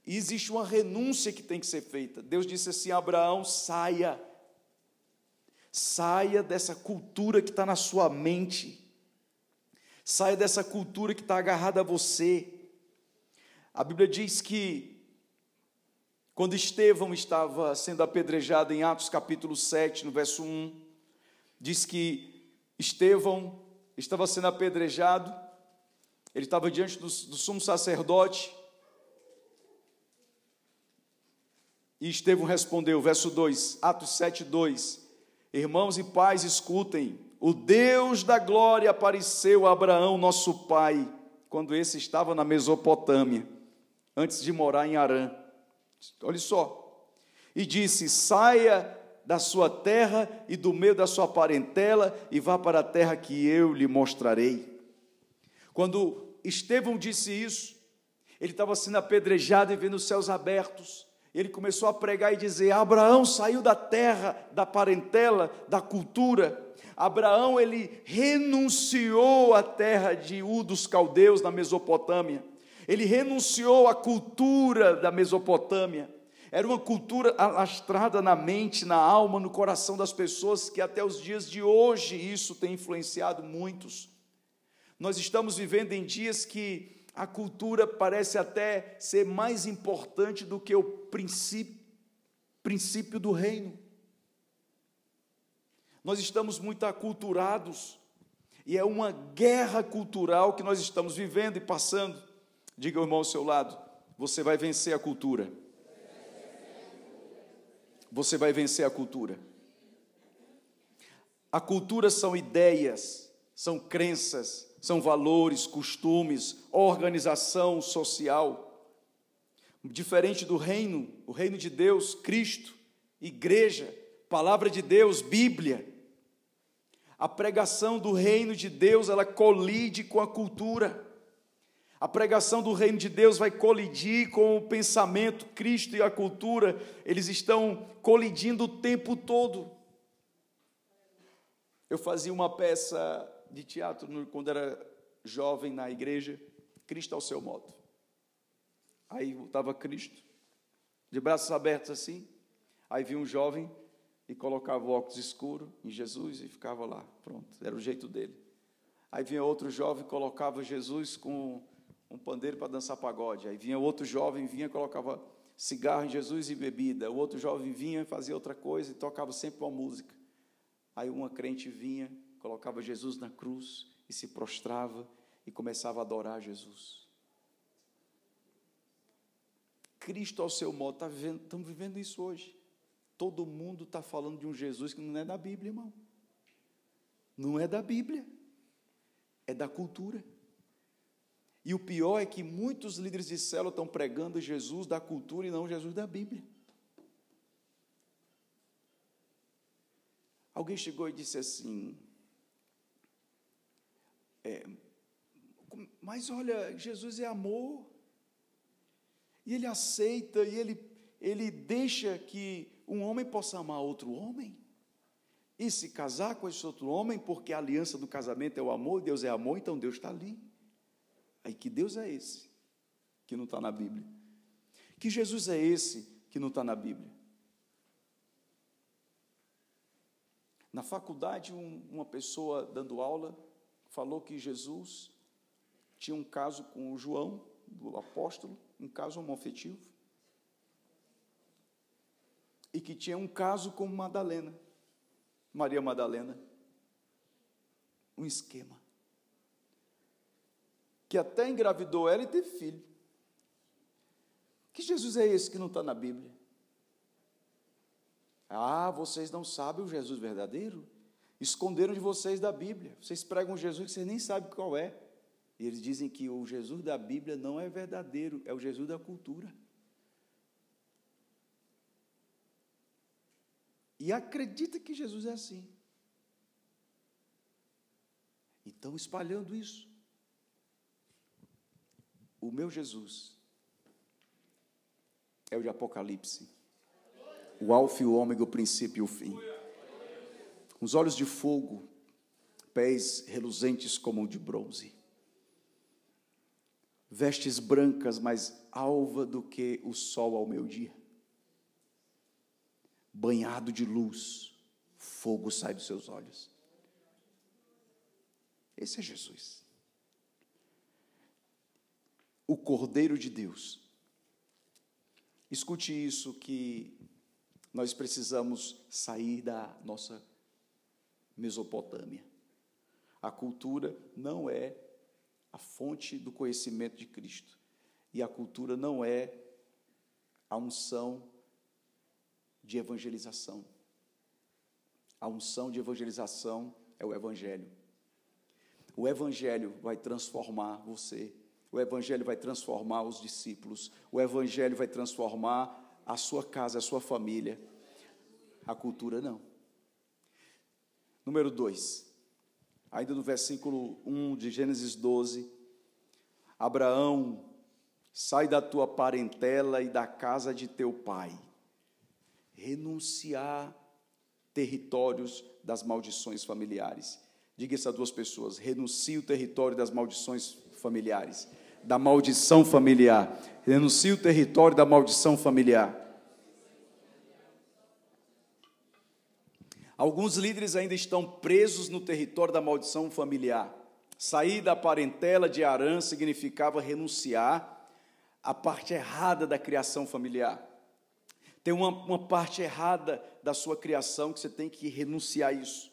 E existe uma renúncia que tem que ser feita. Deus disse assim: Abraão, saia. Saia dessa cultura que está na sua mente. Saia dessa cultura que está agarrada a você. A Bíblia diz que quando Estevão estava sendo apedrejado em Atos capítulo 7, no verso 1, diz que Estevão estava sendo apedrejado, ele estava diante do, do sumo sacerdote, e Estevão respondeu, verso 2, Atos 7, 2: Irmãos e pais, escutem, o Deus da glória apareceu a Abraão, nosso pai, quando esse estava na Mesopotâmia, antes de morar em Arã Olha só. E disse: Saia da sua terra e do meio da sua parentela e vá para a terra que eu lhe mostrarei. Quando Estevão disse isso, ele estava sendo apedrejado e vendo os céus abertos. Ele começou a pregar e dizer: Abraão saiu da terra, da parentela, da cultura. Abraão ele renunciou à terra de U dos caldeus na Mesopotâmia ele renunciou à cultura da Mesopotâmia. Era uma cultura alastrada na mente, na alma, no coração das pessoas, que até os dias de hoje isso tem influenciado muitos. Nós estamos vivendo em dias que a cultura parece até ser mais importante do que o princípio, princípio do reino. Nós estamos muito aculturados, e é uma guerra cultural que nós estamos vivendo e passando. Diga ao irmão ao seu lado: você vai vencer a cultura. Você vai vencer a cultura. A cultura são ideias, são crenças, são valores, costumes, organização social. Diferente do reino, o reino de Deus, Cristo, igreja, palavra de Deus, Bíblia. A pregação do reino de Deus, ela colide com a cultura. A pregação do reino de Deus vai colidir com o pensamento, Cristo e a cultura, eles estão colidindo o tempo todo. Eu fazia uma peça de teatro quando era jovem na igreja, Cristo ao seu modo. Aí estava Cristo, de braços abertos assim, aí vinha um jovem e colocava o óculos escuro em Jesus e ficava lá, pronto, era o jeito dele. Aí vinha outro jovem e colocava Jesus com um pandeiro para dançar pagode. Aí vinha outro jovem, vinha colocava cigarro em Jesus e bebida. O outro jovem vinha, fazia outra coisa e tocava sempre uma música. Aí uma crente vinha, colocava Jesus na cruz e se prostrava e começava a adorar Jesus. Cristo ao seu modo, tá vivendo, estamos vivendo isso hoje. Todo mundo está falando de um Jesus que não é da Bíblia, irmão. Não é da Bíblia, é da cultura. E o pior é que muitos líderes de célula estão pregando Jesus da cultura e não Jesus da Bíblia. Alguém chegou e disse assim: é, Mas olha, Jesus é amor, e ele aceita, e ele, ele deixa que um homem possa amar outro homem, e se casar com esse outro homem, porque a aliança do casamento é o amor, Deus é amor, então Deus está ali. Aí que Deus é esse? que não está na Bíblia? Que Jesus é esse que não está na Bíblia? Na faculdade, um, uma pessoa dando aula falou que Jesus tinha um caso com o João, do apóstolo, um caso homoafetivo, e que tinha um caso com Madalena, Maria Madalena. Um esquema. Que até engravidou ela e teve filho. Que Jesus é esse que não está na Bíblia? Ah, vocês não sabem o Jesus verdadeiro? Esconderam de vocês da Bíblia. Vocês pregam Jesus que vocês nem sabem qual é. E eles dizem que o Jesus da Bíblia não é verdadeiro, é o Jesus da cultura. E acredita que Jesus é assim. E estão espalhando isso. O meu Jesus é o de Apocalipse o alfa e o ômega, o princípio e o fim. Os olhos de fogo, pés reluzentes como de bronze. Vestes brancas, mais alva do que o sol ao meu dia. Banhado de luz, fogo sai dos seus olhos. Esse é Jesus. O Cordeiro de Deus. Escute isso que nós precisamos sair da nossa Mesopotâmia. A cultura não é a fonte do conhecimento de Cristo. E a cultura não é a unção de evangelização. A unção de evangelização é o Evangelho. O Evangelho vai transformar você. O Evangelho vai transformar os discípulos. O Evangelho vai transformar a sua casa, a sua família. A cultura não. Número 2. Ainda no versículo 1 de Gênesis 12. Abraão, sai da tua parentela e da casa de teu pai. Renunciar territórios das maldições familiares. Diga isso a duas pessoas: renuncie o território das maldições familiares da maldição familiar. Renuncie o território da maldição familiar. Alguns líderes ainda estão presos no território da maldição familiar. Sair da parentela de Arã significava renunciar à parte errada da criação familiar. Tem uma, uma parte errada da sua criação que você tem que renunciar a isso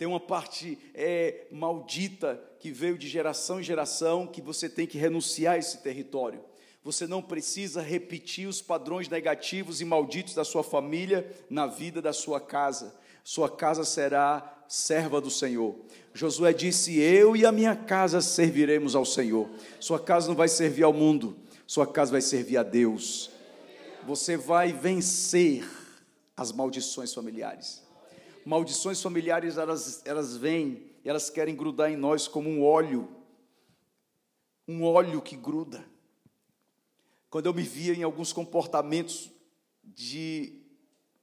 tem uma parte é, maldita que veio de geração em geração que você tem que renunciar a esse território. Você não precisa repetir os padrões negativos e malditos da sua família na vida da sua casa. Sua casa será serva do Senhor. Josué disse: Eu e a minha casa serviremos ao Senhor. Sua casa não vai servir ao mundo, sua casa vai servir a Deus. Você vai vencer as maldições familiares maldições familiares, elas, elas vêm elas querem grudar em nós como um óleo, um óleo que gruda. Quando eu me via em alguns comportamentos de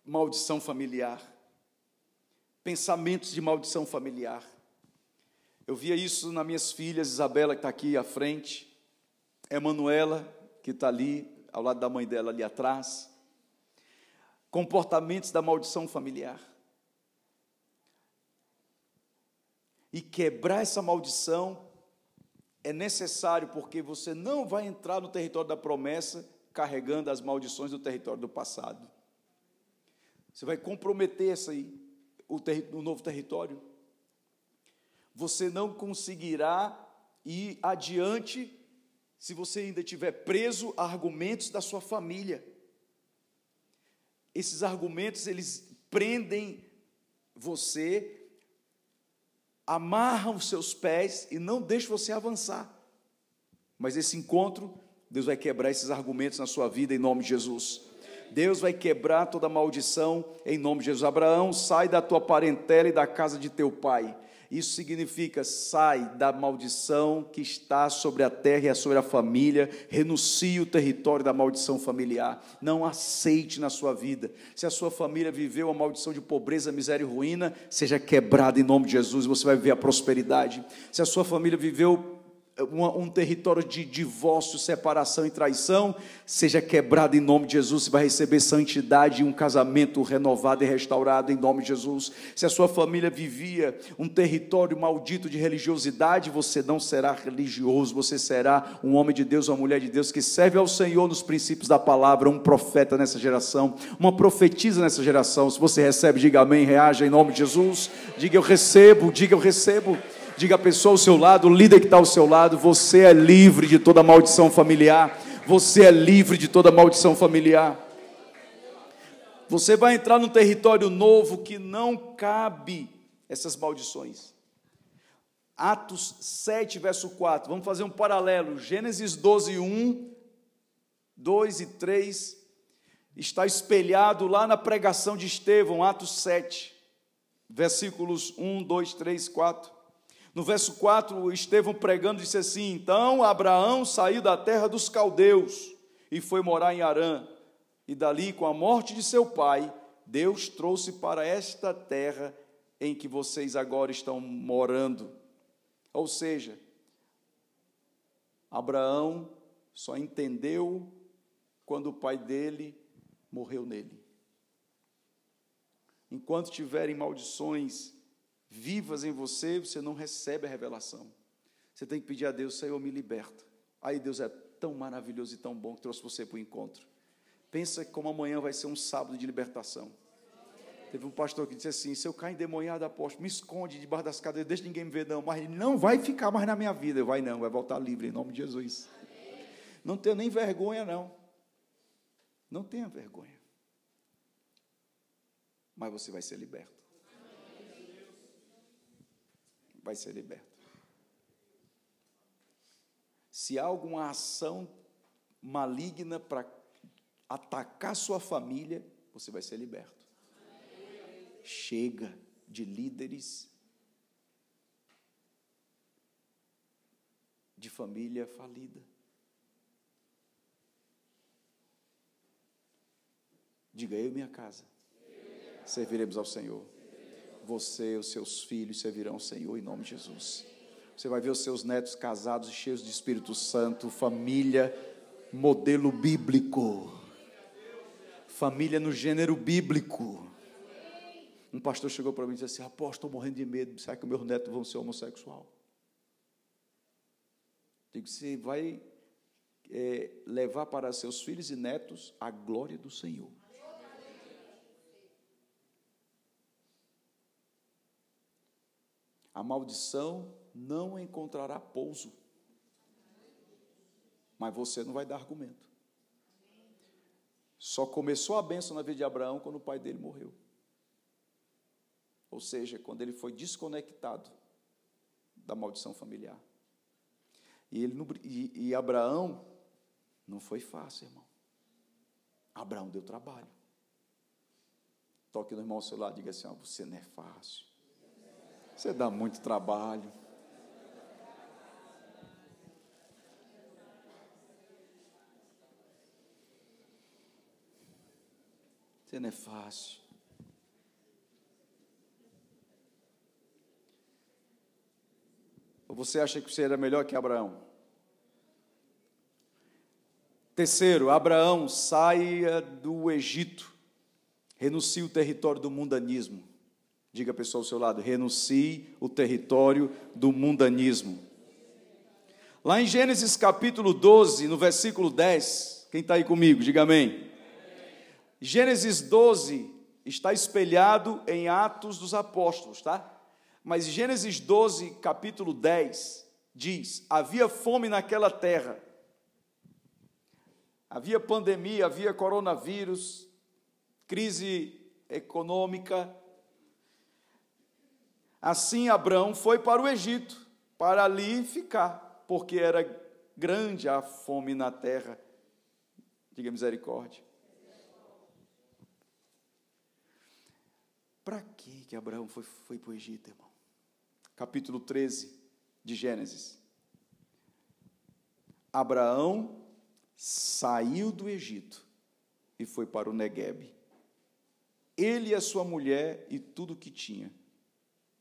maldição familiar, pensamentos de maldição familiar, eu via isso nas minhas filhas, Isabela, que está aqui à frente, Emanuela, que está ali, ao lado da mãe dela ali atrás. Comportamentos da maldição familiar. E quebrar essa maldição é necessário porque você não vai entrar no território da promessa carregando as maldições do território do passado. Você vai comprometer essa aí, o, novo território. Você não conseguirá ir adiante se você ainda estiver preso a argumentos da sua família. Esses argumentos, eles prendem você amarram os seus pés e não deixam você avançar. Mas esse encontro, Deus vai quebrar esses argumentos na sua vida em nome de Jesus. Deus vai quebrar toda maldição em nome de Jesus. Abraão, sai da tua parentela e da casa de teu pai. Isso significa sai da maldição que está sobre a terra e sobre a família, renuncie o território da maldição familiar. Não aceite na sua vida. Se a sua família viveu a maldição de pobreza, miséria e ruína, seja quebrada em nome de Jesus, você vai ver a prosperidade. Se a sua família viveu um território de divórcio, separação e traição, seja quebrado em nome de Jesus. Você vai receber santidade e um casamento renovado e restaurado em nome de Jesus. Se a sua família vivia um território maldito de religiosidade, você não será religioso, você será um homem de Deus, uma mulher de Deus que serve ao Senhor nos princípios da palavra, um profeta nessa geração, uma profetisa nessa geração. Se você recebe, diga amém, reaja em nome de Jesus. Diga eu recebo, diga eu recebo. Diga a pessoa ao seu lado, o líder que está ao seu lado, você é livre de toda maldição familiar. Você é livre de toda maldição familiar. Você vai entrar num território novo que não cabe essas maldições. Atos 7, verso 4. Vamos fazer um paralelo. Gênesis 12, 1, 2 e 3. Está espelhado lá na pregação de Estevão, Atos 7, versículos 1, 2, 3, 4. No verso 4, Estevão pregando disse assim: Então Abraão saiu da terra dos caldeus e foi morar em Arã. E dali, com a morte de seu pai, Deus trouxe para esta terra em que vocês agora estão morando. Ou seja, Abraão só entendeu quando o pai dele morreu nele. Enquanto tiverem maldições vivas em você, você não recebe a revelação. Você tem que pedir a Deus, Senhor, me liberta. Aí Deus é tão maravilhoso e tão bom que trouxe você para o encontro. Pensa como amanhã vai ser um sábado de libertação. Teve um pastor que disse assim: se eu cair endemoniado, apóstolo, me esconde debaixo das cadeiras, deixa ninguém me ver, não. Mas ele não vai ficar mais na minha vida. Eu vai não, vai voltar livre em nome de Jesus. Não tenho nem vergonha, não. Não tenha vergonha. Mas você vai ser liberto vai ser liberto. Se há alguma ação maligna para atacar sua família, você vai ser liberto. Chega de líderes de família falida. Diga eu e minha casa. Serviremos ao Senhor você os seus filhos servirão ao Senhor em nome de Jesus. Você vai ver os seus netos casados cheios de Espírito Santo, família, modelo bíblico. Família no gênero bíblico. Um pastor chegou para mim e disse assim: Apóstolo, estou morrendo de medo. Será que meus netos vão ser homossexual? Digo: Você vai é, levar para seus filhos e netos a glória do Senhor. A maldição não encontrará pouso. Mas você não vai dar argumento. Só começou a bênção na vida de Abraão quando o pai dele morreu. Ou seja, quando ele foi desconectado da maldição familiar. E, ele, e, e Abraão não foi fácil, irmão. Abraão deu trabalho. Toque no irmão ao seu lado e diga assim: oh, você não é fácil. Você dá muito trabalho. Você não é fácil. Ou você acha que você era melhor que Abraão? Terceiro, Abraão saia do Egito, renuncia o território do mundanismo. Diga a pessoa ao seu lado: renuncie o território do mundanismo. Lá em Gênesis capítulo 12, no versículo 10, quem está aí comigo? Diga amém. Gênesis 12 está espelhado em Atos dos Apóstolos, tá? Mas Gênesis 12, capítulo 10, diz: Havia fome naquela terra, havia pandemia, havia coronavírus, crise econômica, Assim Abraão foi para o Egito, para ali ficar, porque era grande a fome na terra. Diga misericórdia. Para que que Abraão foi, foi para o Egito, irmão? Capítulo 13 de Gênesis. Abraão saiu do Egito e foi para o Negueb. Ele e a sua mulher e tudo que tinha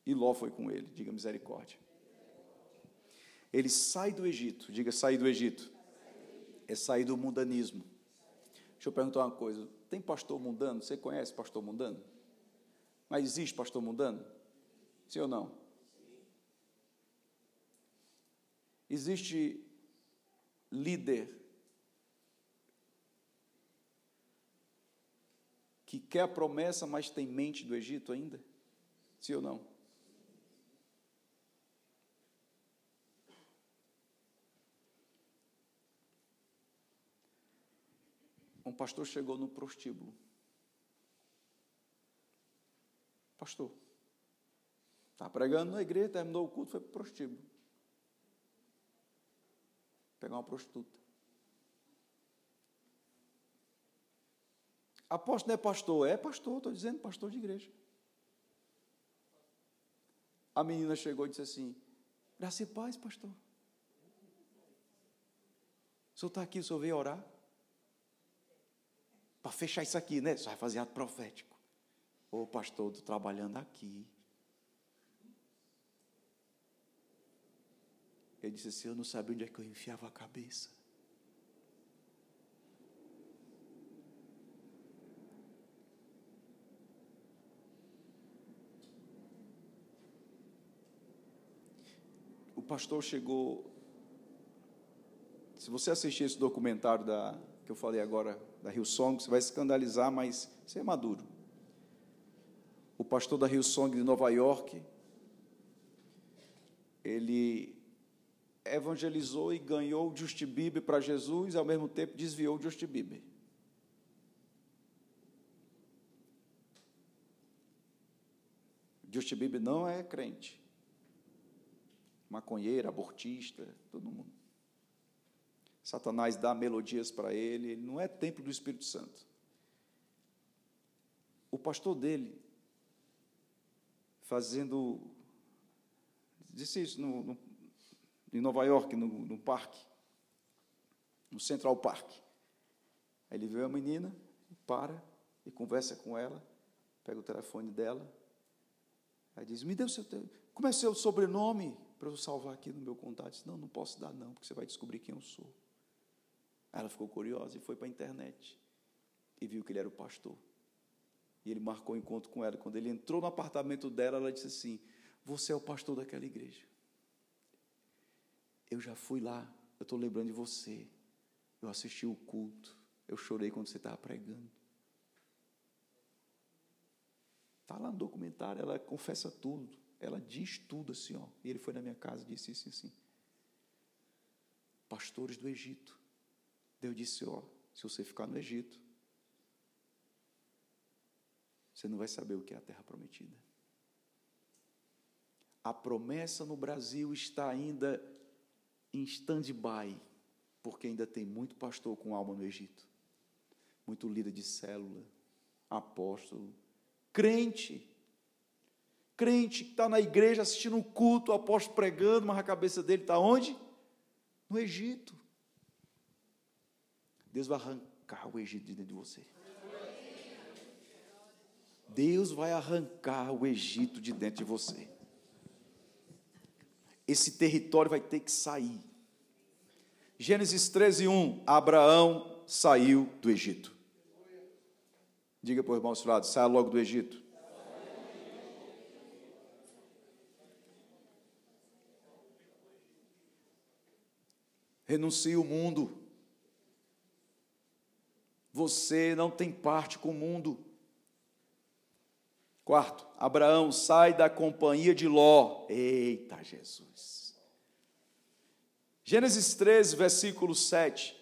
e Ló foi com ele, diga misericórdia. Ele sai do Egito, diga sair do Egito. É sair do mundanismo. Deixa eu perguntar uma coisa: tem pastor mundano? Você conhece pastor mundano? Mas existe pastor mundano? Sim ou não? Existe líder que quer a promessa, mas tem mente do Egito ainda? Sim ou não? Um pastor chegou no prostíbulo. Pastor, está pregando na igreja, terminou o culto, foi para o prostíbulo. Pegar uma prostituta. Apóstolo não é pastor? É pastor, estou dizendo pastor de igreja. A menina chegou e disse assim: Graça e paz, pastor. O senhor está aqui, o senhor veio orar? Para fechar isso aqui, né? Só vai fazer ato profético. Ô pastor, estou trabalhando aqui. Ele disse assim: Eu não sabia onde é que eu enfiava a cabeça. O pastor chegou. Se você assistir esse documentário da, que eu falei agora, da Rio Song, você vai escandalizar, mas você é maduro o pastor da Rio Song de Nova York, ele evangelizou e ganhou Justin Bieber para Jesus e ao mesmo tempo desviou Justin Bieber. Justin não é crente. Maconheiro, abortista, todo mundo. Satanás dá melodias para ele, ele não é templo do Espírito Santo. O pastor dele fazendo. Disse isso no, no, em Nova York, no, no parque, no Central Park. Aí ele vê a menina, para e conversa com ela, pega o telefone dela, aí diz: Me dê o seu. Como é seu sobrenome para eu salvar aqui no meu contato? Disse, não, não posso dar, não, porque você vai descobrir quem eu sou. Ela ficou curiosa e foi para a internet e viu que ele era o pastor. E ele marcou um encontro com ela. Quando ele entrou no apartamento dela, ela disse assim: Você é o pastor daquela igreja. Eu já fui lá, eu estou lembrando de você. Eu assisti o culto, eu chorei quando você estava pregando. Está lá no documentário, ela confessa tudo, ela diz tudo assim, ó. E ele foi na minha casa e disse isso assim. Pastores do Egito. Deus disse, ó, se você ficar no Egito, você não vai saber o que é a terra prometida. A promessa no Brasil está ainda em stand-by, porque ainda tem muito pastor com alma no Egito, muito líder de célula, apóstolo, crente, crente que está na igreja assistindo um culto, o apóstolo pregando, mas a cabeça dele está onde? No Egito. Deus vai arrancar o Egito de dentro de você. Deus vai arrancar o Egito de dentro de você. Esse território vai ter que sair. Gênesis 13, 1. Abraão saiu do Egito. Diga para o irmão ao lado, saia logo do Egito. Renuncie o mundo. Você não tem parte com o mundo. Quarto, Abraão sai da companhia de Ló. Eita Jesus. Gênesis 13, versículo 7.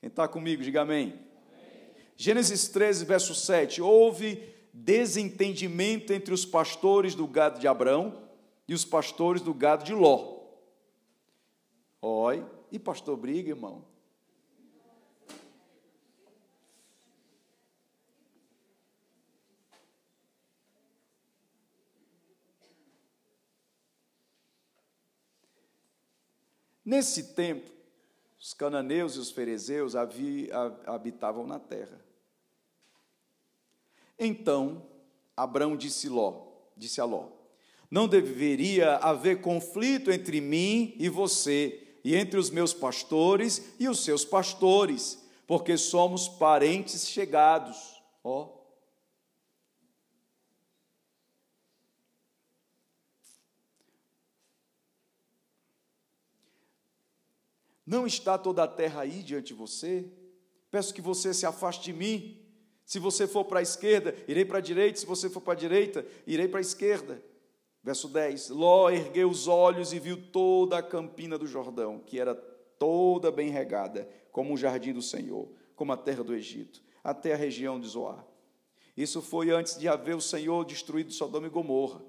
Quem está comigo, diga amém. amém. Gênesis 13, verso 7. Houve desentendimento entre os pastores do gado de Abraão e os pastores do gado de Ló. Oi, e pastor briga, irmão? Nesse tempo, os cananeus e os fariseus habitavam na terra. Então, Abraão disse, Ló, disse a Ló: Não deveria haver conflito entre mim e você, e entre os meus pastores e os seus pastores, porque somos parentes chegados. Ó. Oh. Não está toda a terra aí diante de você? Peço que você se afaste de mim. Se você for para a esquerda, irei para a direita. Se você for para a direita, irei para a esquerda. Verso 10: Ló ergueu os olhos e viu toda a campina do Jordão, que era toda bem regada, como o jardim do Senhor, como a terra do Egito, até a região de Zoar. Isso foi antes de haver o Senhor destruído Sodoma e Gomorra.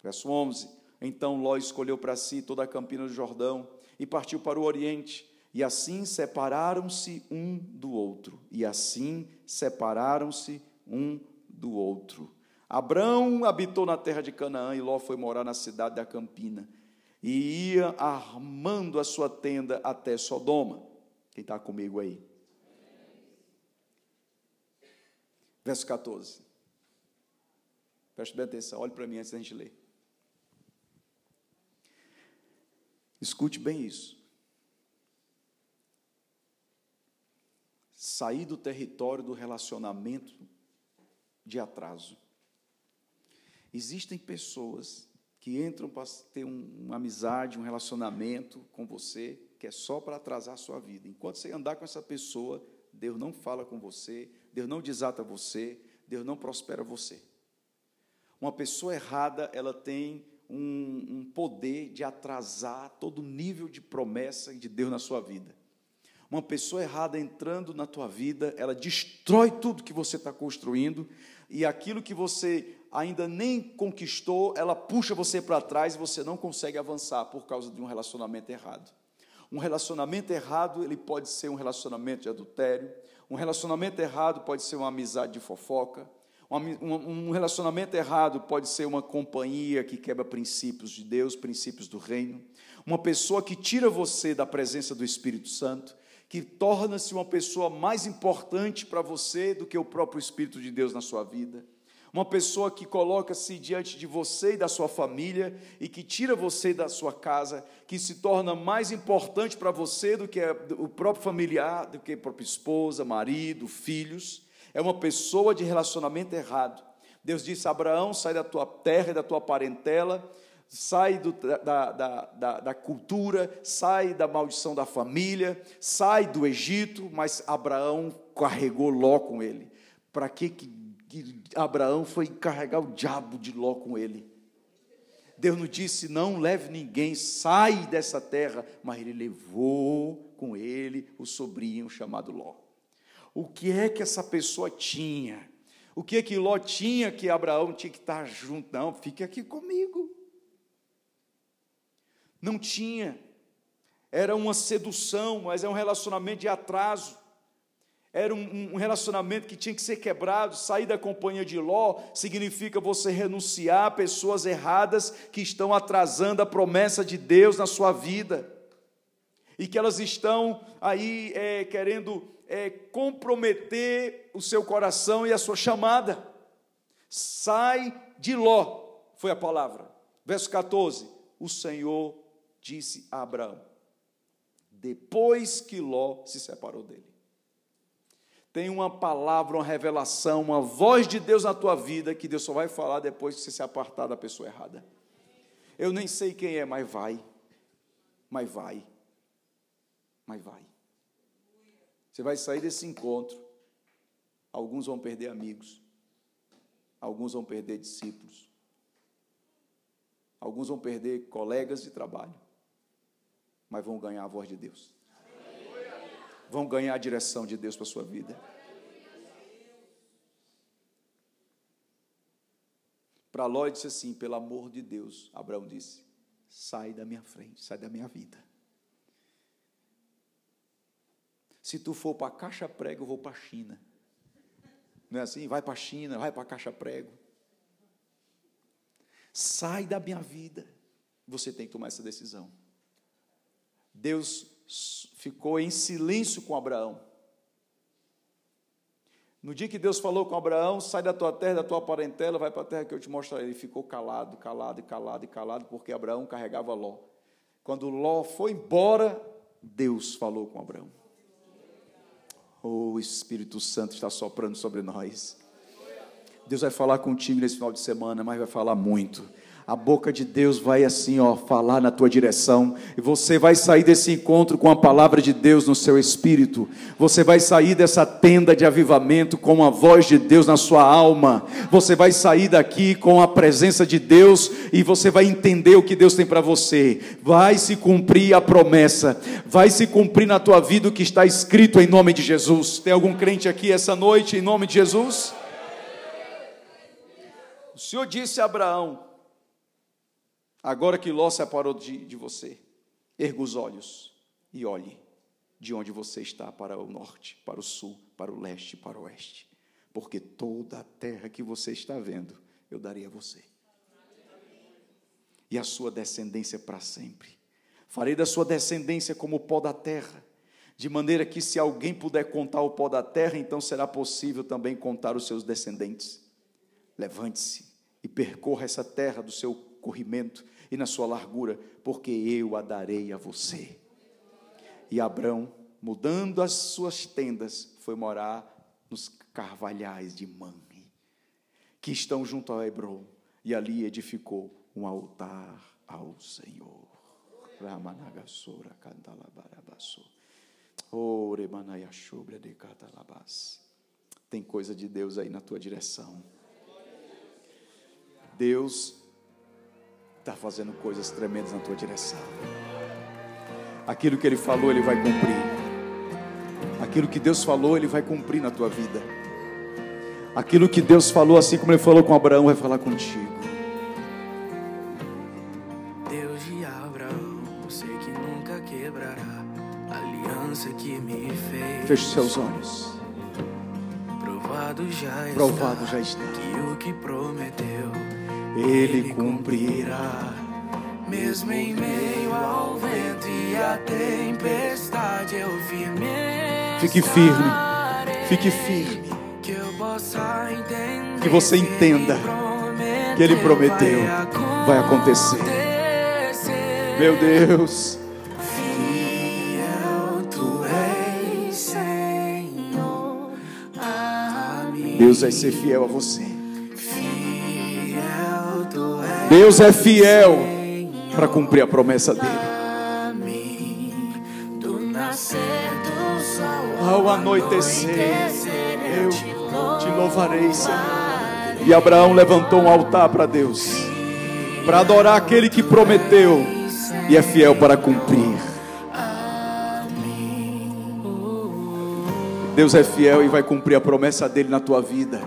Verso 11: Então Ló escolheu para si toda a campina do Jordão e partiu para o Oriente. E assim separaram-se um do outro. E assim separaram-se um do outro. Abrão habitou na terra de Canaã e Ló foi morar na cidade da Campina. E ia armando a sua tenda até Sodoma. Quem está comigo aí? Verso 14. Preste bem atenção, olhe para mim antes da gente ler. Escute bem isso. Sair do território do relacionamento de atraso. Existem pessoas que entram para ter um, uma amizade, um relacionamento com você, que é só para atrasar a sua vida. Enquanto você andar com essa pessoa, Deus não fala com você, Deus não desata você, Deus não prospera você. Uma pessoa errada, ela tem um, um poder de atrasar todo nível de promessa de Deus na sua vida. Uma pessoa errada entrando na tua vida, ela destrói tudo que você está construindo, e aquilo que você ainda nem conquistou, ela puxa você para trás e você não consegue avançar por causa de um relacionamento errado. Um relacionamento errado, ele pode ser um relacionamento de adultério, um relacionamento errado pode ser uma amizade de fofoca, um relacionamento errado pode ser uma companhia que quebra princípios de Deus, princípios do reino. Uma pessoa que tira você da presença do Espírito Santo, que torna-se uma pessoa mais importante para você do que o próprio Espírito de Deus na sua vida. Uma pessoa que coloca-se diante de você e da sua família e que tira você da sua casa, que se torna mais importante para você do que o próprio familiar, do que a própria esposa, marido, filhos é uma pessoa de relacionamento errado. Deus disse: Abraão, sai da tua terra e da tua parentela, sai do, da, da, da, da, cultura, sai da maldição da família, sai do Egito, mas Abraão carregou Ló com ele. Para que, que Abraão foi carregar o diabo de Ló com ele? Deus não disse: não leve ninguém, sai dessa terra, mas ele levou com ele o sobrinho chamado Ló o que é que essa pessoa tinha? O que é que Ló tinha que Abraão tinha que estar junto? Não, fique aqui comigo. Não tinha. Era uma sedução, mas é um relacionamento de atraso. Era um, um, relacionamento que tinha que ser quebrado. Sair da companhia de Ló significa você renunciar a pessoas erradas que estão atrasando a promessa de Deus na sua vida. E que elas estão aí é, querendo é, comprometer o seu coração e a sua chamada. Sai de Ló, foi a palavra. Verso 14: O Senhor disse a Abraão, depois que Ló se separou dele. Tem uma palavra, uma revelação, uma voz de Deus na tua vida que Deus só vai falar depois que você se apartar da pessoa errada. Eu nem sei quem é, mas vai. Mas vai. Mas vai. Você vai sair desse encontro. Alguns vão perder amigos. Alguns vão perder discípulos. Alguns vão perder colegas de trabalho. Mas vão ganhar a voz de Deus. Vão ganhar a direção de Deus para a sua vida. Para Ló disse assim: pelo amor de Deus, Abraão disse: sai da minha frente, sai da minha vida. Se tu for para a caixa prego, eu vou para a China. Não é assim? Vai para a China, vai para a caixa prego. Sai da minha vida. Você tem que tomar essa decisão. Deus ficou em silêncio com Abraão. No dia que Deus falou com Abraão, sai da tua terra, da tua parentela, vai para a terra que eu te mostrarei. Ele ficou calado, calado calado e calado, porque Abraão carregava Ló. Quando Ló foi embora, Deus falou com Abraão. Oh, o Espírito Santo está soprando sobre nós. Deus vai falar contigo nesse final de semana, mas vai falar muito a boca de Deus vai assim, ó, falar na tua direção, e você vai sair desse encontro com a palavra de Deus no seu espírito. Você vai sair dessa tenda de avivamento com a voz de Deus na sua alma. Você vai sair daqui com a presença de Deus e você vai entender o que Deus tem para você. Vai se cumprir a promessa. Vai se cumprir na tua vida o que está escrito em nome de Jesus. Tem algum crente aqui essa noite em nome de Jesus? O Senhor disse a Abraão: Agora que Ló separou de, de você, erga os olhos e olhe de onde você está para o norte, para o sul, para o leste, para o oeste. Porque toda a terra que você está vendo, eu darei a você. E a sua descendência para sempre. Farei da sua descendência como o pó da terra, de maneira que se alguém puder contar o pó da terra, então será possível também contar os seus descendentes. Levante-se e percorra essa terra do seu corrimento e na sua largura, porque eu a darei a você. E Abrão, mudando as suas tendas, foi morar nos carvalhais de Mamre, que estão junto a Hebron, e ali edificou um altar ao Senhor. Tem coisa de Deus aí na tua direção. Deus está fazendo coisas tremendas na tua direção. Aquilo que Ele falou, Ele vai cumprir. Aquilo que Deus falou, Ele vai cumprir na tua vida. Aquilo que Deus falou, assim como Ele falou com Abraão, vai falar contigo. Deus de Abraão, que nunca quebrará a aliança que me fez. Feche seus olhos. Provado já Provado está já está. que o que prometeu Ele cumprirá. Mesmo em meio ao vento e à tempestade, eu firme Fique firme. Fique firme. Que eu possa entender Que você entenda que Ele prometeu vai acontecer. Meu Deus. Deus vai ser fiel a você. Deus é fiel para cumprir a promessa dele. Ao anoitecer, eu te louvarei, Senhor. E Abraão levantou um altar para Deus, para adorar aquele que prometeu e é fiel para cumprir. Deus é fiel e vai cumprir a promessa dele na tua vida.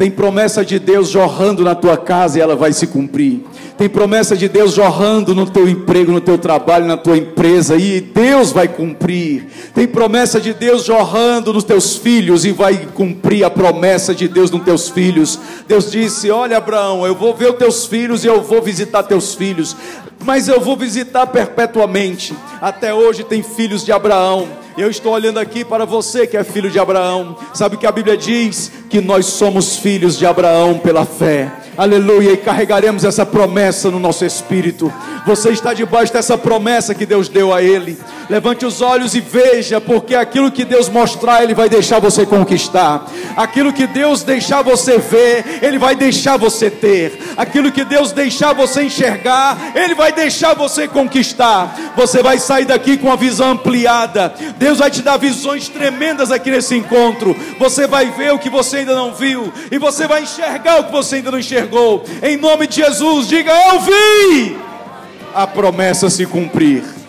Tem promessa de Deus jorrando na tua casa e ela vai se cumprir. Tem promessa de Deus jorrando no teu emprego, no teu trabalho, na tua empresa e Deus vai cumprir. Tem promessa de Deus jorrando nos teus filhos e vai cumprir a promessa de Deus nos teus filhos. Deus disse: Olha, Abraão, eu vou ver os teus filhos e eu vou visitar teus filhos, mas eu vou visitar perpetuamente. Até hoje tem filhos de Abraão. Eu estou olhando aqui para você que é filho de Abraão. Sabe que a Bíblia diz que nós somos filhos de Abraão pela fé. Aleluia, e carregaremos essa promessa no nosso espírito. Você está debaixo dessa promessa que Deus deu a ele. Levante os olhos e veja, porque aquilo que Deus mostrar, ele vai deixar você conquistar. Aquilo que Deus deixar você ver, ele vai deixar você ter. Aquilo que Deus deixar você enxergar, ele vai deixar você conquistar. Você vai sair daqui com a visão ampliada. Deus vai te dar visões tremendas aqui nesse encontro. Você vai ver o que você ainda não viu e você vai enxergar o que você ainda não enxergou. Em nome de Jesus, diga: Eu vi a promessa se cumprir.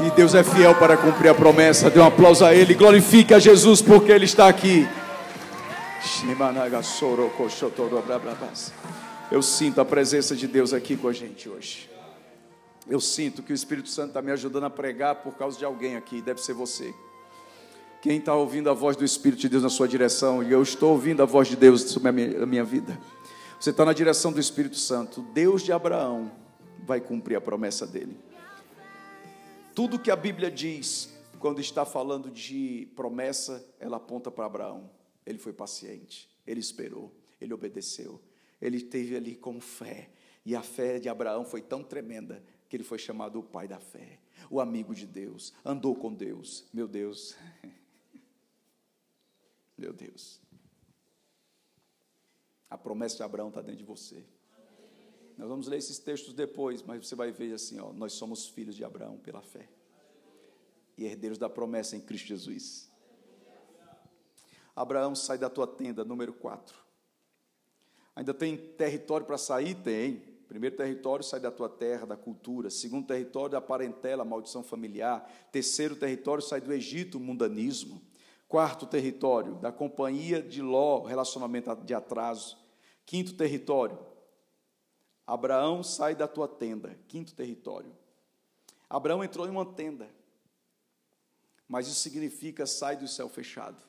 E Deus é fiel para cumprir a promessa. Dê um aplauso a Ele. Glorifique a Jesus porque Ele está aqui. Eu sinto a presença de Deus aqui com a gente hoje. Eu sinto que o Espírito Santo está me ajudando a pregar por causa de alguém aqui. Deve ser você. Quem está ouvindo a voz do Espírito de Deus na sua direção, e eu estou ouvindo a voz de Deus sobre a minha, a minha vida. Você está na direção do Espírito Santo. Deus de Abraão vai cumprir a promessa dele. Tudo que a Bíblia diz, quando está falando de promessa, ela aponta para Abraão. Ele foi paciente, ele esperou, ele obedeceu, ele teve ali com fé. E a fé de Abraão foi tão tremenda que ele foi chamado o pai da fé, o amigo de Deus, andou com Deus. Meu Deus, <laughs> meu Deus. A promessa de Abraão está dentro de você. Nós vamos ler esses textos depois, mas você vai ver assim: ó, nós somos filhos de Abraão pela fé e herdeiros da promessa em Cristo Jesus. Abraão sai da tua tenda, número 4. Ainda tem território para sair? Tem. Primeiro território sai da tua terra, da cultura. Segundo território, da parentela, maldição familiar. Terceiro território sai do Egito, mundanismo. Quarto território, da companhia de Ló, relacionamento de atraso. Quinto território, Abraão sai da tua tenda. Quinto território. Abraão entrou em uma tenda, mas isso significa sai do céu fechado.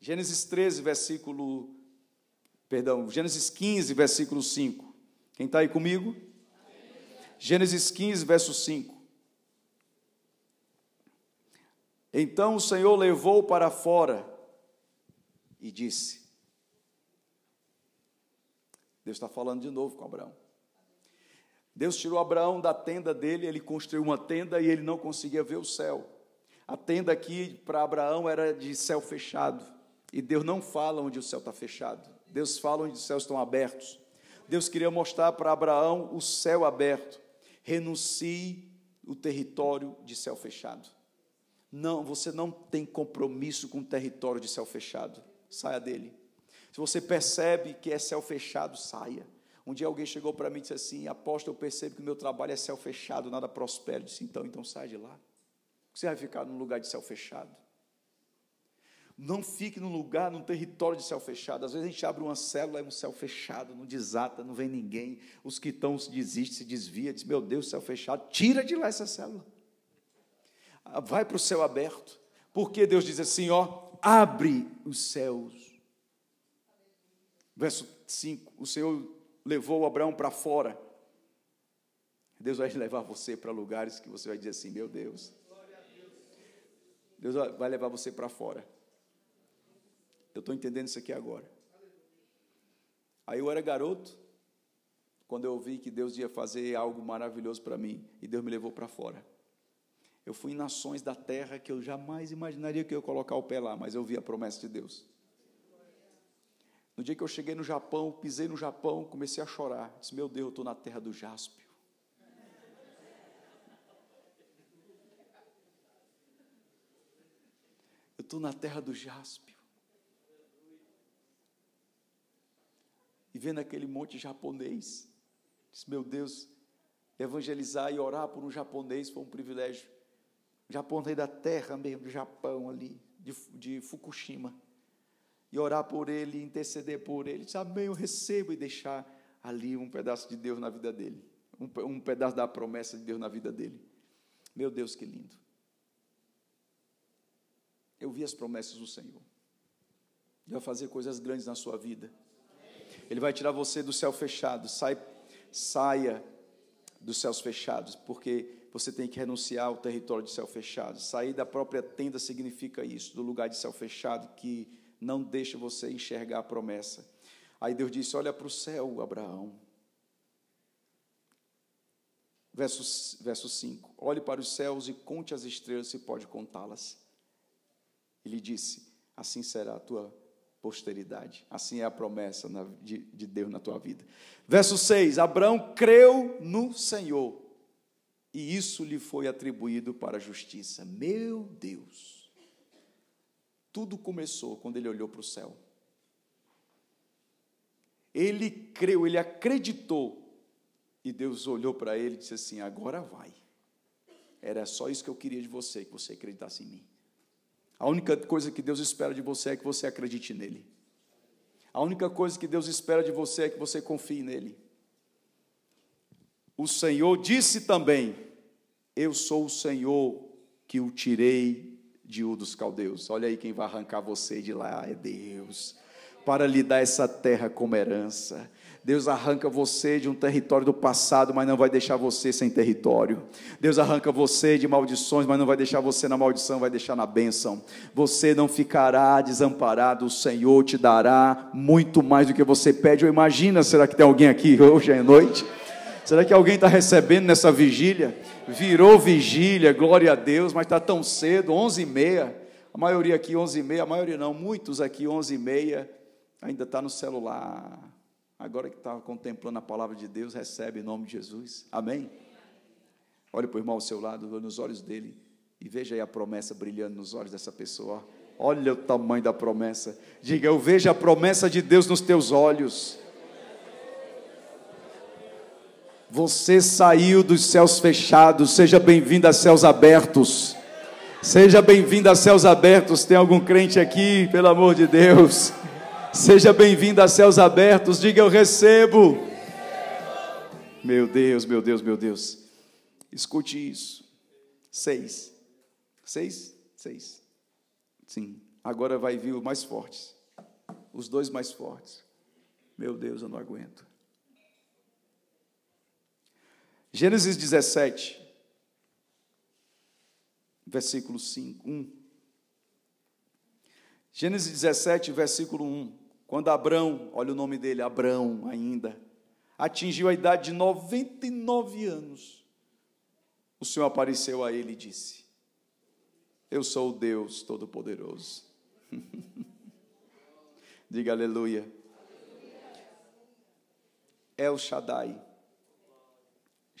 Gênesis 13, versículo. Perdão, Gênesis 15, versículo 5. Quem está aí comigo? Gênesis 15, verso 5. Então o Senhor levou para fora e disse: Deus está falando de novo com Abraão. Deus tirou Abraão da tenda dele, ele construiu uma tenda e ele não conseguia ver o céu. A tenda aqui para Abraão era de céu fechado. E Deus não fala onde o céu está fechado. Deus fala onde os céus estão abertos. Deus queria mostrar para Abraão o céu aberto. Renuncie o território de céu fechado. Não, você não tem compromisso com o território de céu fechado. Saia dele. Se você percebe que é céu fechado, saia. Um dia alguém chegou para mim e disse assim: Apóstolo, eu percebo que o meu trabalho é céu fechado, nada prospera. Eu disse: Então, então sai de lá. Você vai ficar num lugar de céu fechado. Não fique num lugar, num território de céu fechado. Às vezes a gente abre uma célula, é um céu fechado, não desata, não vem ninguém. Os que estão se desistem, se desvia, diz: Meu Deus, céu fechado, tira de lá essa célula. Ah, vai para o céu aberto. Porque Deus diz assim: Ó, abre os céus. Verso 5: O Senhor levou Abraão para fora. Deus vai levar você para lugares que você vai dizer assim: Meu Deus. Deus vai levar você para fora. Eu estou entendendo isso aqui agora. Aí eu era garoto, quando eu vi que Deus ia fazer algo maravilhoso para mim, e Deus me levou para fora. Eu fui em nações da terra que eu jamais imaginaria que eu ia colocar o pé lá, mas eu vi a promessa de Deus. No dia que eu cheguei no Japão, pisei no Japão, comecei a chorar. Disse, meu Deus, eu estou na terra do Jaspio. Eu estou na terra do Jaspio. e vendo aquele monte japonês. Disse, meu Deus, evangelizar e orar por um japonês foi um privilégio. Japonês da terra mesmo, do Japão ali, de, de Fukushima. E orar por ele, interceder por ele. Disse, amém, eu recebo e deixar ali um pedaço de Deus na vida dele. Um, um pedaço da promessa de Deus na vida dele. Meu Deus, que lindo. Eu vi as promessas do Senhor. Ele vai fazer coisas grandes na sua vida. Ele vai tirar você do céu fechado. Sai, saia dos céus fechados, porque você tem que renunciar ao território de céu fechado. Sair da própria tenda significa isso, do lugar de céu fechado que não deixa você enxergar a promessa. Aí Deus disse: Olha para o céu, Abraão. Verso, verso 5: Olhe para os céus e conte as estrelas, se pode contá-las. Ele disse: Assim será a tua posteridade. Assim é a promessa de, de Deus na tua vida. Verso 6: Abraão creu no Senhor, e isso lhe foi atribuído para a justiça. Meu Deus! Tudo começou quando ele olhou para o céu. Ele creu, ele acreditou, e Deus olhou para ele e disse assim: Agora vai. Era só isso que eu queria de você, que você acreditasse em mim. A única coisa que Deus espera de você é que você acredite nele. A única coisa que Deus espera de você é que você confie nele. O Senhor disse também: Eu sou o Senhor que o tirei de Ur dos Caldeus. Olha aí quem vai arrancar você de lá é Deus, para lhe dar essa terra como herança. Deus arranca você de um território do passado, mas não vai deixar você sem território. Deus arranca você de maldições, mas não vai deixar você na maldição, vai deixar na bênção. Você não ficará desamparado, o Senhor te dará muito mais do que você pede ou imagina. Será que tem alguém aqui hoje à noite? Será que alguém está recebendo nessa vigília? Virou vigília, glória a Deus, mas está tão cedo, onze e meia. A maioria aqui onze e meia, a maioria não, muitos aqui onze e meia ainda está no celular agora que está contemplando a palavra de Deus, recebe em nome de Jesus. Amém? Olhe para o irmão ao seu lado, nos olhos dele, e veja aí a promessa brilhando nos olhos dessa pessoa. Olha o tamanho da promessa. Diga, eu vejo a promessa de Deus nos teus olhos. Você saiu dos céus fechados, seja bem-vindo a céus abertos. Seja bem-vindo a céus abertos. Tem algum crente aqui, pelo amor de Deus? Seja bem-vindo a céus abertos. Diga eu recebo. Meu Deus, meu Deus, meu Deus. Escute isso. Seis. Seis? Seis. Sim. Agora vai vir os mais fortes. Os dois mais fortes. Meu Deus, eu não aguento. Gênesis 17, versículo 5, 1. Gênesis 17, versículo 1. Quando Abrão, olha o nome dele, Abrão ainda, atingiu a idade de 99 anos, o Senhor apareceu a ele e disse: Eu sou o Deus Todo-Poderoso. <laughs> Diga aleluia. El Shaddai.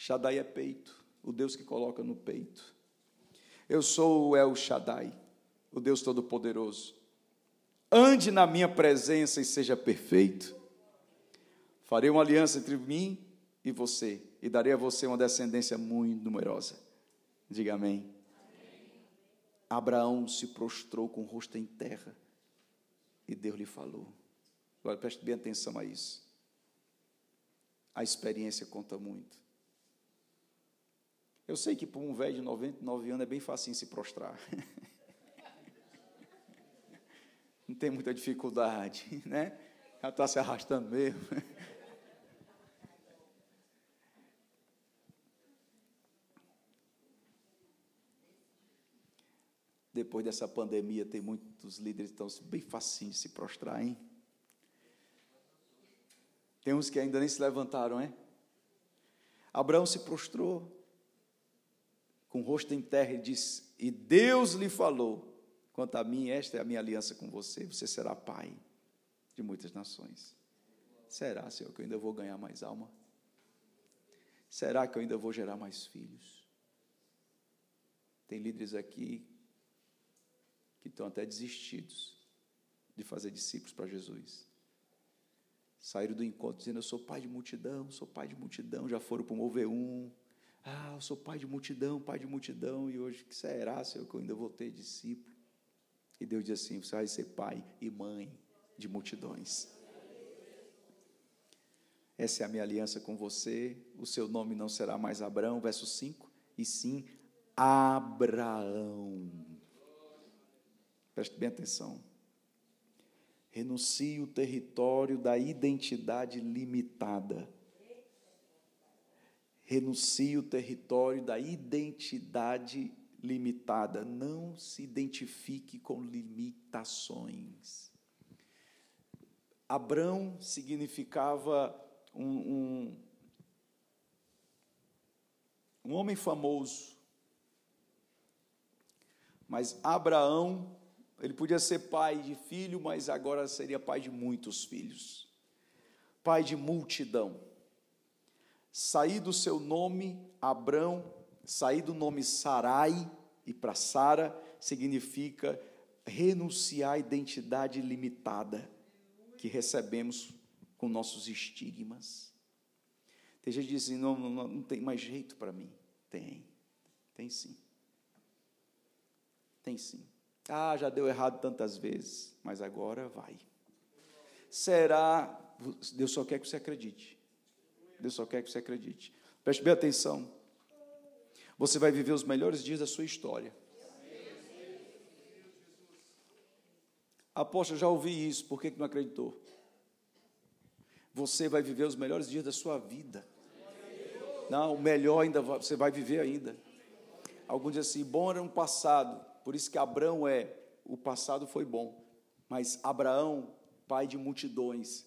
Shaddai é peito, o Deus que coloca no peito. Eu sou o El Shaddai, o Deus Todo-Poderoso ande na minha presença e seja perfeito. Farei uma aliança entre mim e você, e darei a você uma descendência muito numerosa. Diga amém. amém. Abraão se prostrou com o rosto em terra, e Deus lhe falou. Agora preste bem atenção a isso. A experiência conta muito. Eu sei que para um velho de 99 anos é bem fácil se prostrar. <laughs> não tem muita dificuldade, né? Já está se arrastando mesmo. <laughs> Depois dessa pandemia, tem muitos líderes que estão bem facinho de se prostrar, hein? Tem uns que ainda nem se levantaram, hein? Abraão se prostrou, com o rosto em terra, e disse: E Deus lhe falou: Quanto a mim, esta é a minha aliança com você. Você será pai de muitas nações. Será, Senhor, que eu ainda vou ganhar mais alma? Será que eu ainda vou gerar mais filhos? Tem líderes aqui que estão até desistidos de fazer discípulos para Jesus. Saíram do encontro dizendo: Eu sou pai de multidão, sou pai de multidão. Já foram para o Mover 1. Ah, eu sou pai de multidão, pai de multidão. E hoje, que será, Senhor, que eu ainda vou ter discípulo? E Deus diz assim: você vai ser pai e mãe de multidões. Essa é a minha aliança com você. O seu nome não será mais Abraão, verso 5, e sim Abraão. Preste bem atenção. Renuncie o território da identidade limitada. Renuncie o território da identidade limitada. Não se identifique com limitações. Abrão significava um, um, um homem famoso. Mas Abraão, ele podia ser pai de filho, mas agora seria pai de muitos filhos. Pai de multidão. Sair do seu nome, Abrão, Sair do nome Sarai e para Sara significa renunciar à identidade limitada que recebemos com nossos estigmas. Tem gente que diz assim, não, não, não tem mais jeito para mim. Tem, tem sim. Tem sim. Ah, já deu errado tantas vezes, mas agora vai. Será, Deus só quer que você acredite. Deus só quer que você acredite. Preste bem atenção. Você vai viver os melhores dias da sua história. Apóstolo, já ouvi isso, por que não acreditou? Você vai viver os melhores dias da sua vida. Não, o melhor ainda você vai viver ainda. Alguns dizem assim, bom era um passado, por isso que Abraão é, o passado foi bom, mas Abraão, pai de multidões.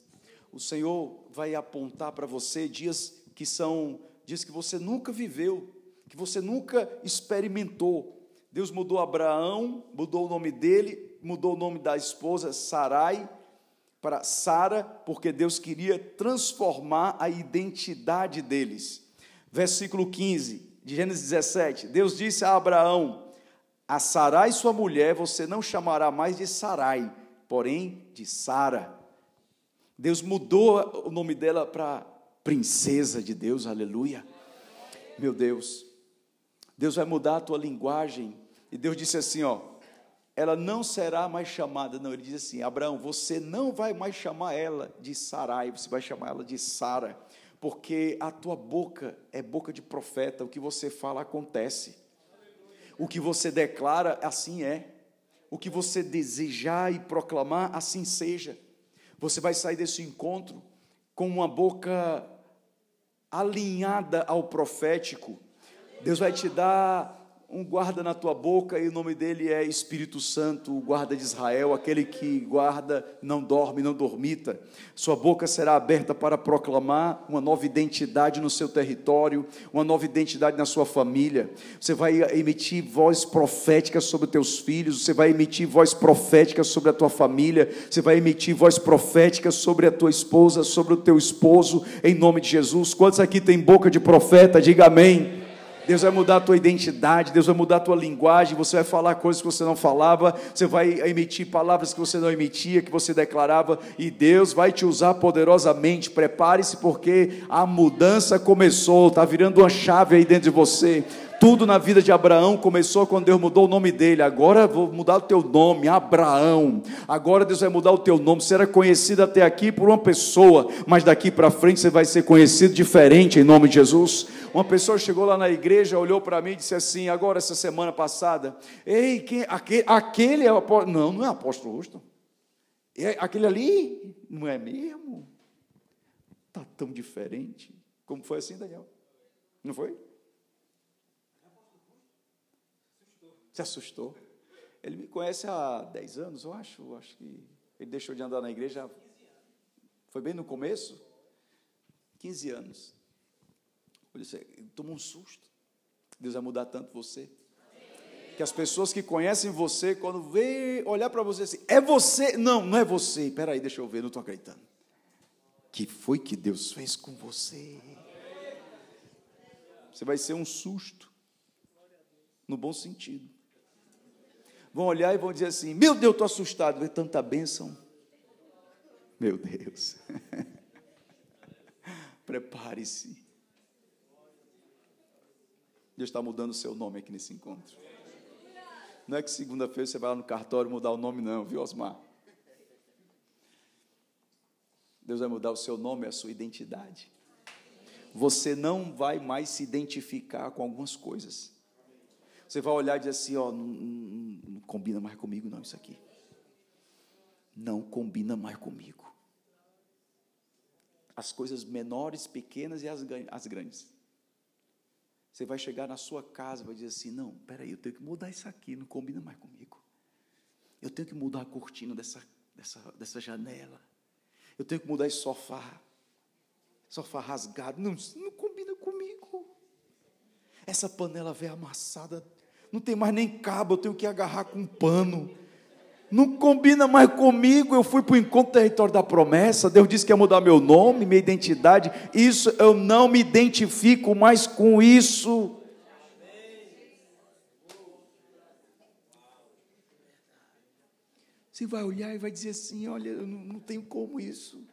O Senhor vai apontar para você dias que são dias que você nunca viveu, que você nunca experimentou. Deus mudou Abraão, mudou o nome dele, mudou o nome da esposa Sarai para Sara, porque Deus queria transformar a identidade deles. Versículo 15 de Gênesis 17. Deus disse a Abraão: A Sarai, sua mulher, você não chamará mais de Sarai, porém de Sara. Deus mudou o nome dela para princesa de Deus, aleluia. Meu Deus, Deus vai mudar a tua linguagem e Deus disse assim, ó, ela não será mais chamada, não, ele diz assim, Abraão, você não vai mais chamar ela de Sarai, você vai chamar ela de Sara, porque a tua boca é boca de profeta, o que você fala acontece. O que você declara, assim é. O que você desejar e proclamar, assim seja. Você vai sair desse encontro com uma boca alinhada ao profético. Deus vai te dar um guarda na tua boca e o nome dele é Espírito Santo, o guarda de Israel, aquele que guarda, não dorme, não dormita. Sua boca será aberta para proclamar uma nova identidade no seu território, uma nova identidade na sua família. Você vai emitir voz profética sobre teus filhos, você vai emitir voz profética sobre a tua família, você vai emitir voz profética sobre a tua esposa, sobre o teu esposo, em nome de Jesus. Quantos aqui tem boca de profeta? Diga amém. Deus vai mudar a tua identidade, Deus vai mudar a tua linguagem, você vai falar coisas que você não falava, você vai emitir palavras que você não emitia, que você declarava, e Deus vai te usar poderosamente. Prepare-se, porque a mudança começou, está virando uma chave aí dentro de você. Tudo na vida de Abraão começou quando Deus mudou o nome dele. Agora vou mudar o teu nome, Abraão. Agora Deus vai mudar o teu nome. Você era conhecido até aqui por uma pessoa, mas daqui para frente você vai ser conhecido diferente em nome de Jesus. Uma pessoa chegou lá na igreja, olhou para mim e disse assim: agora essa semana passada, ei, quem, aquele, aquele é o apóstolo. Não, não é apóstolo Houston. É, aquele ali não é mesmo? Está tão diferente. Como foi assim, Daniel? Não foi? Se assustou. Ele me conhece há 10 anos, eu acho. Acho que ele deixou de andar na igreja. Foi bem no começo? 15 anos. Tomou um susto. Deus vai mudar tanto você. Que as pessoas que conhecem você, quando vê, olhar para você assim, é você? Não, não é você. Espera aí, deixa eu ver, não estou acreditando. Que foi que Deus fez com você? Você vai ser um susto, no bom sentido vão olhar e vão dizer assim: Meu Deus, estou assustado, ver tanta bênção. Meu Deus. <laughs> Prepare-se. Deus está mudando o seu nome aqui nesse encontro. Não é que segunda-feira você vai lá no cartório mudar o nome, não, viu, Osmar? Deus vai mudar o seu nome, a sua identidade. Você não vai mais se identificar com algumas coisas. Você vai olhar e dizer assim: ó, não, não, não combina mais comigo, não, isso aqui. Não combina mais comigo. As coisas menores, pequenas e as, as grandes. Você vai chegar na sua casa e vai dizer assim: não, peraí, eu tenho que mudar isso aqui, não combina mais comigo. Eu tenho que mudar a cortina dessa, dessa, dessa janela. Eu tenho que mudar esse sofá. Sofá rasgado. Não, não combina comigo. Essa panela velha amassada não tem mais nem cabo, eu tenho que agarrar com um pano. Não combina mais comigo. Eu fui para o encontro território da promessa. Deus disse que ia mudar meu nome, minha identidade. Isso eu não me identifico mais com isso. Você vai olhar e vai dizer assim: olha, eu não, não tenho como isso.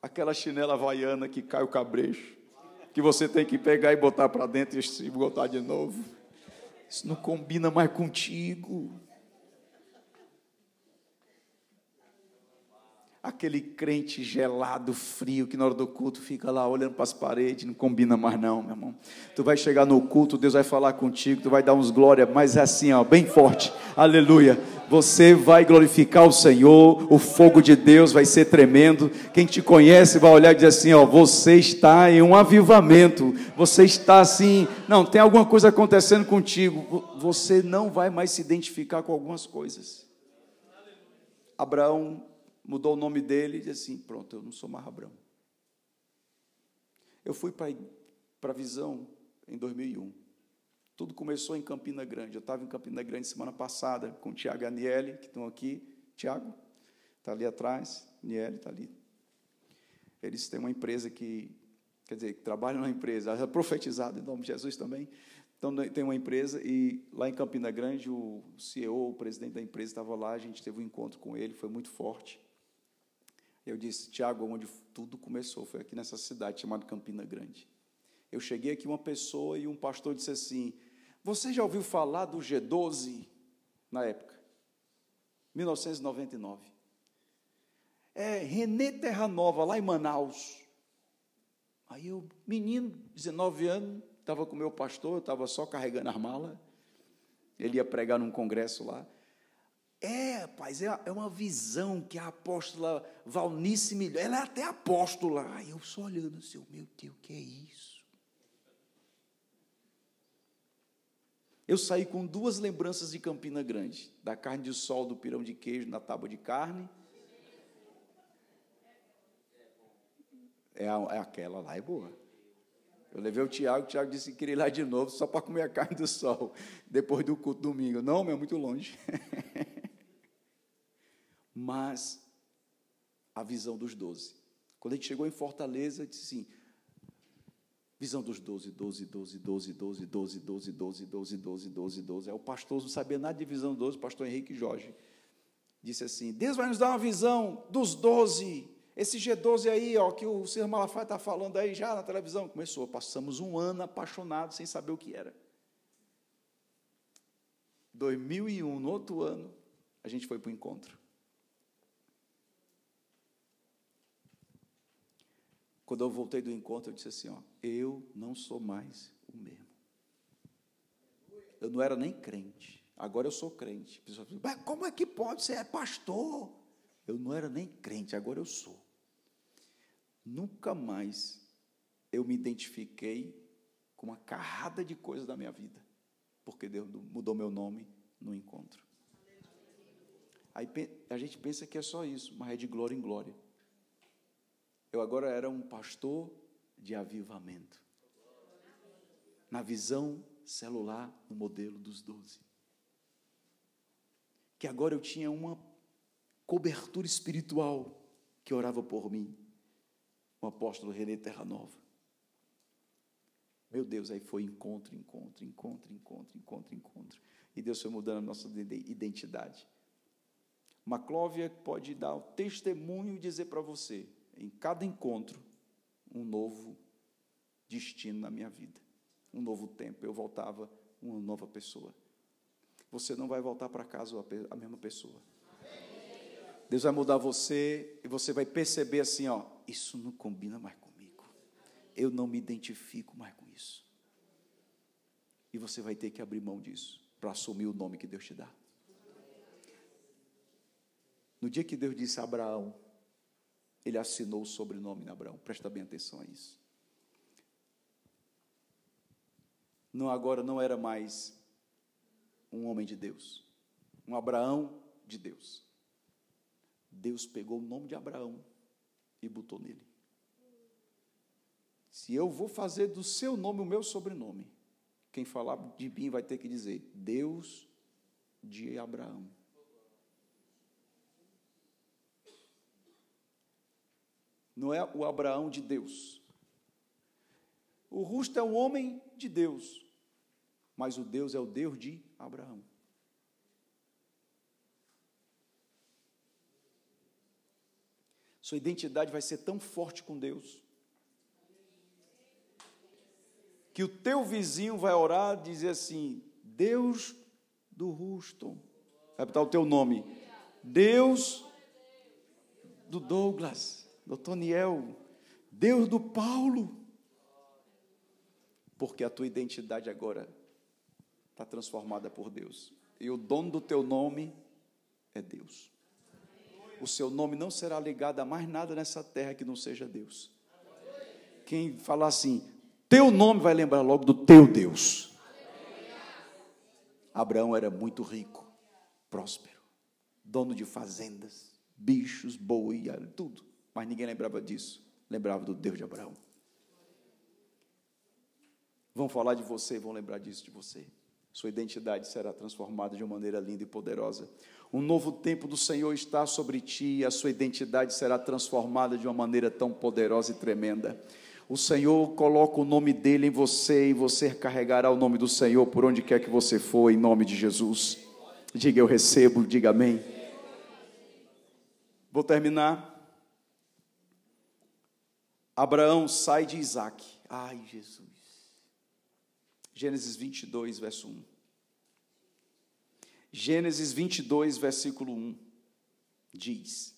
Aquela chinela havaiana que cai o cabrecho que você tem que pegar e botar para dentro e botar de novo. Isso não combina mais contigo. Aquele crente gelado, frio, que na hora do culto fica lá olhando para as paredes, não combina mais não, meu irmão. Tu vai chegar no culto, Deus vai falar contigo, tu vai dar uns glória, mas é assim, ó, bem forte. Aleluia. Você vai glorificar o Senhor, o fogo de Deus vai ser tremendo. Quem te conhece vai olhar e dizer assim, ó, você está em um avivamento. Você está assim, não, tem alguma coisa acontecendo contigo. Você não vai mais se identificar com algumas coisas. Abraão mudou o nome dele e disse assim: pronto, eu não sou mais Abraão. Eu fui para a visão em 2001. Tudo começou em Campina Grande. Eu estava em Campina Grande semana passada com o Tiago e a Niele, que estão aqui. Tiago está ali atrás, Niele está ali. Eles têm uma empresa que, quer dizer, que trabalham na empresa, é profetizado em nome de Jesus também. Então, tem uma empresa e lá em Campina Grande, o CEO, o presidente da empresa, estava lá, a gente teve um encontro com ele, foi muito forte. Eu disse, Tiago, onde tudo começou foi aqui nessa cidade chamada Campina Grande. Eu cheguei aqui, uma pessoa e um pastor disse assim: Você já ouviu falar do G12 na época? 1999. É Renê Terra Nova, lá em Manaus. Aí eu, menino, 19 anos, estava com o meu pastor, estava só carregando as malas. Ele ia pregar num congresso lá. É, rapaz, é, é uma visão que a apóstola Valnice me. Ela é até apóstola. Aí eu só olhando assim, meu Deus, o que é isso? Eu saí com duas lembranças de Campina Grande: da carne de sol, do pirão de queijo na tábua de carne. É, a, é aquela lá, é boa. Eu levei o Tiago, o Tiago disse que queria ir lá de novo só para comer a carne do sol, depois do culto domingo. Não, meu, é muito longe. <laughs> mas a visão dos doze. Quando a gente chegou em Fortaleza, disse assim: visão dos doze, doze, doze, doze, doze, doze, doze, doze, doze, doze, doze, doze. Aí o pastor não sabia nada de visão dos doze, o pastor Henrique Jorge disse assim: Deus vai nos dar uma visão dos doze. Esse G12 aí, ó, que o Sr. Malafaia está falando aí já na televisão, começou. Passamos um ano apaixonado sem saber o que era. 2001, no outro ano, a gente foi para o encontro. Quando eu voltei do encontro, eu disse assim: ó, eu não sou mais o mesmo. Eu não era nem crente, agora eu sou crente. Pessoal, mas como é que pode? Você é pastor. Eu não era nem crente, agora eu sou. Nunca mais eu me identifiquei com uma carrada de coisas da minha vida, porque Deus mudou meu nome no encontro. Aí a gente pensa que é só isso, mas é de glória em glória. Eu agora era um pastor de avivamento. Na visão celular, no modelo dos doze. Que agora eu tinha uma cobertura espiritual que orava por mim. O apóstolo René Terra Nova. Meu Deus, aí foi encontro, encontro, encontro, encontro, encontro, encontro. E Deus foi mudando a nossa identidade. Maclóvia pode dar o testemunho e dizer para você: em cada encontro, um novo destino na minha vida, um novo tempo. Eu voltava uma nova pessoa. Você não vai voltar para casa a mesma pessoa. Deus vai mudar você e você vai perceber assim, ó, isso não combina mais comigo. Eu não me identifico mais com isso. E você vai ter que abrir mão disso para assumir o nome que Deus te dá. No dia que Deus disse a Abraão, ele assinou o sobrenome de Abraão. Presta bem atenção a isso. Não agora não era mais um homem de Deus, um Abraão de Deus. Deus pegou o nome de Abraão e botou nele. Se eu vou fazer do seu nome o meu sobrenome, quem falar de mim vai ter que dizer Deus de Abraão. Não é o Abraão de Deus. O Rusto é um homem de Deus, mas o Deus é o Deus de Abraão. Sua identidade vai ser tão forte com Deus que o teu vizinho vai orar e dizer assim: Deus do Ruston, vai botar o teu nome, Deus do Douglas, do Toniel, Deus do Paulo. Porque a tua identidade agora está transformada por Deus. E o dono do teu nome é Deus. O seu nome não será ligado a mais nada nessa terra que não seja Deus. Quem falar assim, teu nome vai lembrar logo do teu Deus. Abraão era muito rico, próspero, dono de fazendas, bichos, boi, tudo. Mas ninguém lembrava disso. Lembrava do Deus de Abraão. Vão falar de você, vão lembrar disso de você. Sua identidade será transformada de uma maneira linda e poderosa. Um novo tempo do Senhor está sobre ti e a sua identidade será transformada de uma maneira tão poderosa e tremenda. O Senhor coloca o nome dele em você e você carregará o nome do Senhor por onde quer que você for, em nome de Jesus. Diga eu recebo, diga amém. Vou terminar. Abraão sai de Isaac. Ai, Jesus. Gênesis 22, verso 1. Gênesis 22, versículo 1 diz: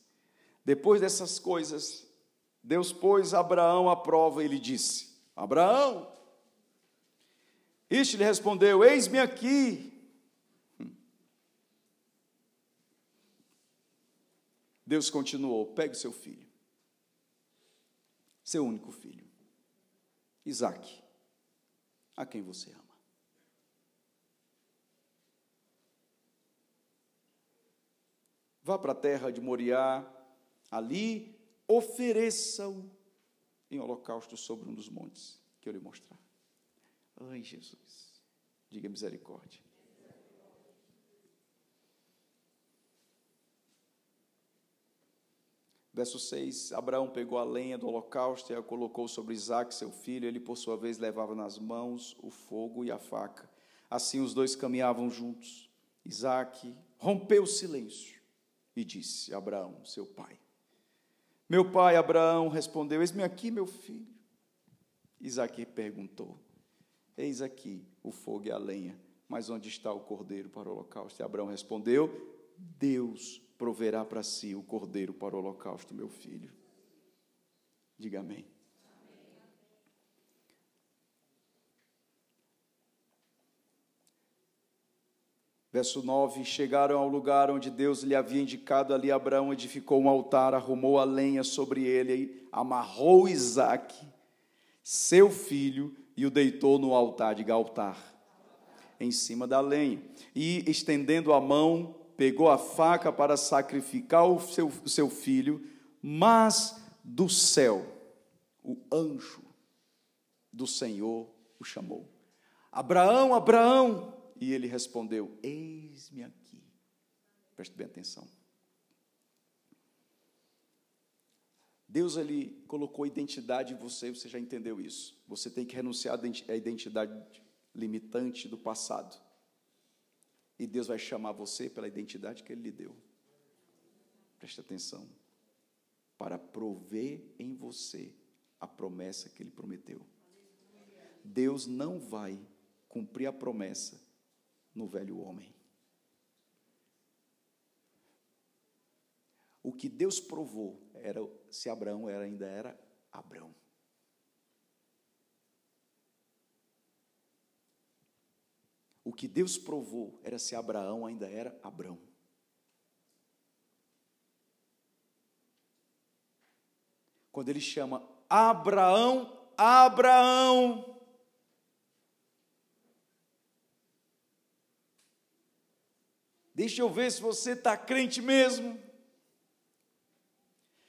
Depois dessas coisas, Deus pôs Abraão à prova e lhe disse: Abraão, este lhe respondeu: Eis-me aqui. Deus continuou: Pegue seu filho, seu único filho, Isaque, a quem você ama. Vá para a terra de Moriá, ali ofereça-o em holocausto sobre um dos montes que eu lhe mostrar. Ai, Jesus, diga misericórdia. Verso 6: Abraão pegou a lenha do holocausto e a colocou sobre Isaac, seu filho. Ele, por sua vez, levava nas mãos o fogo e a faca. Assim os dois caminhavam juntos. Isaac rompeu o silêncio e disse a Abraão, seu pai: meu pai Abraão respondeu: Eis-me aqui, meu filho. Isaque perguntou: Eis aqui o fogo e a lenha, mas onde está o cordeiro para o holocausto? E Abraão respondeu: Deus proverá para si o cordeiro para o holocausto, meu filho. Diga amém. Verso 9: Chegaram ao lugar onde Deus lhe havia indicado, ali Abraão edificou um altar, arrumou a lenha sobre ele, amarrou Isaque, seu filho, e o deitou no altar, de altar, em cima da lenha. E estendendo a mão, pegou a faca para sacrificar o seu, seu filho, mas do céu, o anjo do Senhor o chamou: Abraão, Abraão. E ele respondeu: Eis-me aqui. Preste bem atenção. Deus ele colocou identidade em você, você já entendeu isso. Você tem que renunciar à identidade limitante do passado. E Deus vai chamar você pela identidade que ele lhe deu. Preste atenção. Para prover em você a promessa que ele prometeu. Deus não vai cumprir a promessa no velho homem. O que Deus provou era se Abraão era, ainda era Abraão. O que Deus provou era se Abraão ainda era Abraão. Quando ele chama Abraão, Abraão, Deixa eu ver se você está crente mesmo.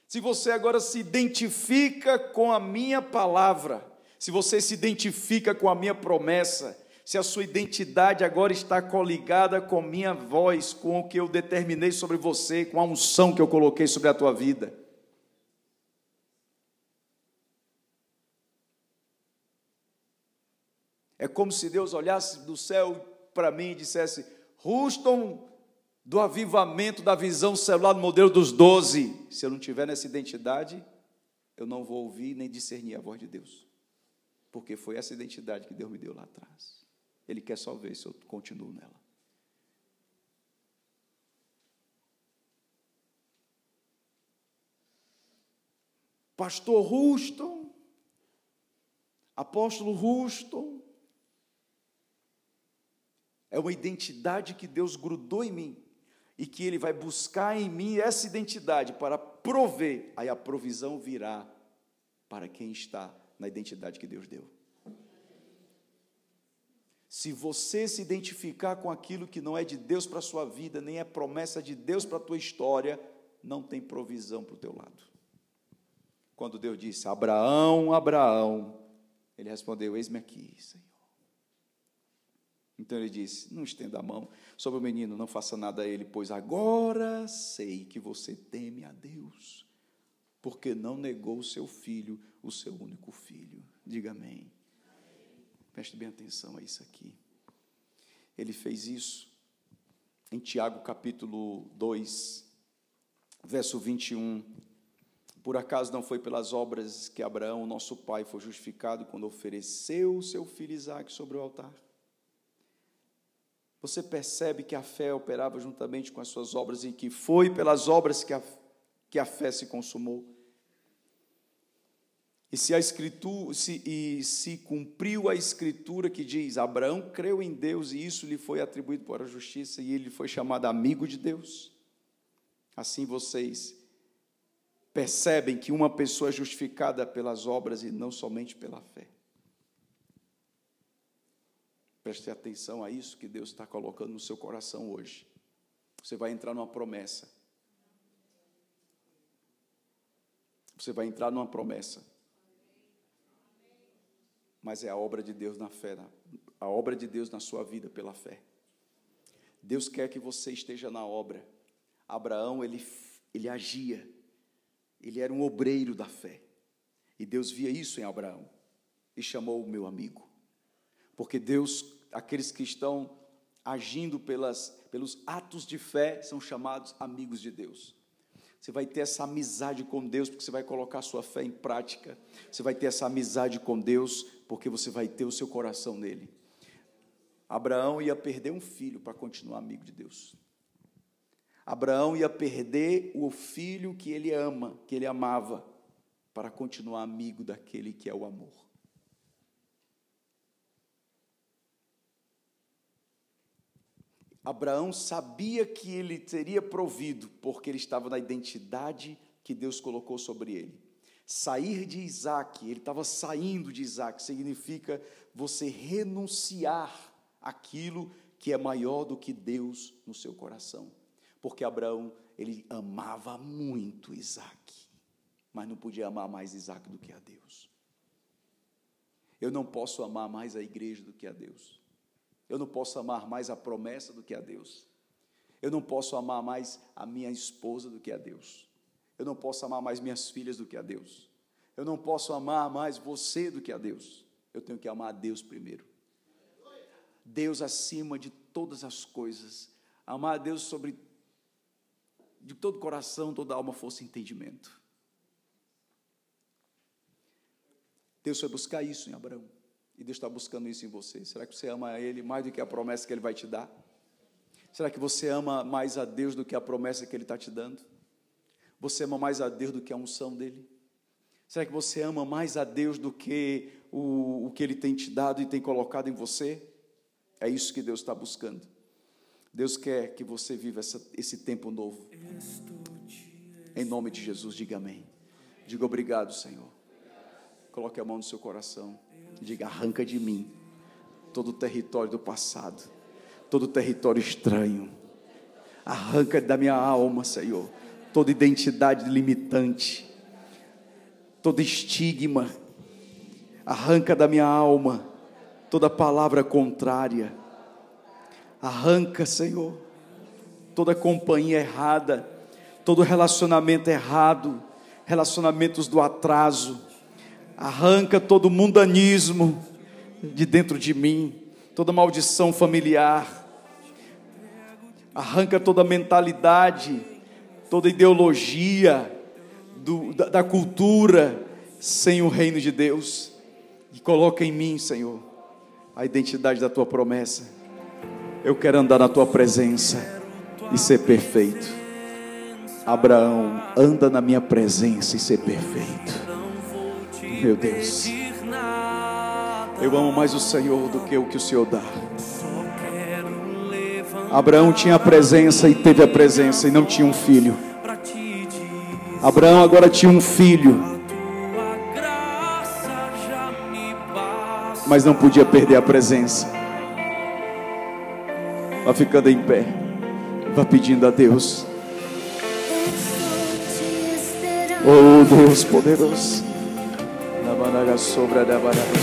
Se você agora se identifica com a minha palavra, se você se identifica com a minha promessa, se a sua identidade agora está coligada com minha voz, com o que eu determinei sobre você, com a unção que eu coloquei sobre a tua vida. É como se Deus olhasse do céu para mim e dissesse: Ruston, do avivamento da visão celular do modelo dos doze. Se eu não tiver nessa identidade, eu não vou ouvir nem discernir a voz de Deus. Porque foi essa identidade que Deus me deu lá atrás. Ele quer só ver se eu continuo nela. Pastor Ruston, Apóstolo Ruston, é uma identidade que Deus grudou em mim e que Ele vai buscar em mim essa identidade para prover, aí a provisão virá para quem está na identidade que Deus deu. Se você se identificar com aquilo que não é de Deus para a sua vida, nem é promessa de Deus para a tua história, não tem provisão para o teu lado. Quando Deus disse, Abraão, Abraão, ele respondeu, eis-me aqui, Senhor. Então ele disse: Não estenda a mão sobre o menino, não faça nada a ele, pois agora sei que você teme a Deus, porque não negou o seu filho, o seu único filho. Diga amém. Preste bem atenção a isso aqui. Ele fez isso em Tiago capítulo 2, verso 21. Por acaso não foi pelas obras que Abraão, nosso pai, foi justificado quando ofereceu o seu filho Isaque sobre o altar? Você percebe que a fé operava juntamente com as suas obras e que foi pelas obras que a, que a fé se consumou. E se a escritura se, e se cumpriu a escritura que diz: Abraão creu em Deus e isso lhe foi atribuído para a justiça e ele foi chamado amigo de Deus. Assim vocês percebem que uma pessoa é justificada pelas obras e não somente pela fé. Preste atenção a isso que Deus está colocando no seu coração hoje. Você vai entrar numa promessa. Você vai entrar numa promessa. Mas é a obra de Deus na fé, a obra de Deus na sua vida pela fé. Deus quer que você esteja na obra. Abraão, ele, ele agia, ele era um obreiro da fé. E Deus via isso em Abraão e chamou o meu amigo. Porque Deus, aqueles que estão agindo pelas, pelos atos de fé, são chamados amigos de Deus. Você vai ter essa amizade com Deus, porque você vai colocar a sua fé em prática. Você vai ter essa amizade com Deus, porque você vai ter o seu coração nele. Abraão ia perder um filho para continuar amigo de Deus. Abraão ia perder o filho que ele ama, que ele amava, para continuar amigo daquele que é o amor. Abraão sabia que ele teria provido, porque ele estava na identidade que Deus colocou sobre ele. Sair de Isaac, ele estava saindo de Isaac, significa você renunciar aquilo que é maior do que Deus no seu coração. Porque Abraão, ele amava muito Isaac, mas não podia amar mais Isaac do que a Deus. Eu não posso amar mais a igreja do que a Deus. Eu não posso amar mais a promessa do que a Deus. Eu não posso amar mais a minha esposa do que a Deus. Eu não posso amar mais minhas filhas do que a Deus. Eu não posso amar mais você do que a Deus. Eu tenho que amar a Deus primeiro. Deus acima de todas as coisas. Amar a Deus sobre de todo coração, toda alma, força e entendimento. Deus foi buscar isso em Abraão. E Deus está buscando isso em você. Será que você ama Ele mais do que a promessa que Ele vai te dar? Será que você ama mais a Deus do que a promessa que Ele está te dando? Você ama mais a Deus do que a unção dEle? Será que você ama mais a Deus do que o, o que Ele tem te dado e tem colocado em você? É isso que Deus está buscando. Deus quer que você viva essa, esse tempo novo. Em nome de Jesus, diga amém. Diga obrigado, Senhor. Coloque a mão no seu coração. Diga: arranca de mim todo o território do passado, todo o território estranho. Arranca da minha alma, Senhor, toda identidade limitante, todo estigma. Arranca da minha alma toda palavra contrária. Arranca, Senhor, toda companhia errada, todo relacionamento errado, relacionamentos do atraso Arranca todo mundanismo de dentro de mim, toda maldição familiar. Arranca toda mentalidade, toda ideologia do, da, da cultura sem o reino de Deus. E coloca em mim, Senhor, a identidade da tua promessa. Eu quero andar na tua presença e ser perfeito. Abraão, anda na minha presença e ser perfeito. Meu Deus. Eu amo mais o Senhor do que o que o Senhor dá. Abraão tinha a presença e teve a presença e não tinha um filho. Abraão agora tinha um filho, mas não podia perder a presença. Vá ficando em pé, vá pedindo a Deus. Oh Deus poderoso. Na baraga sobra da baraga.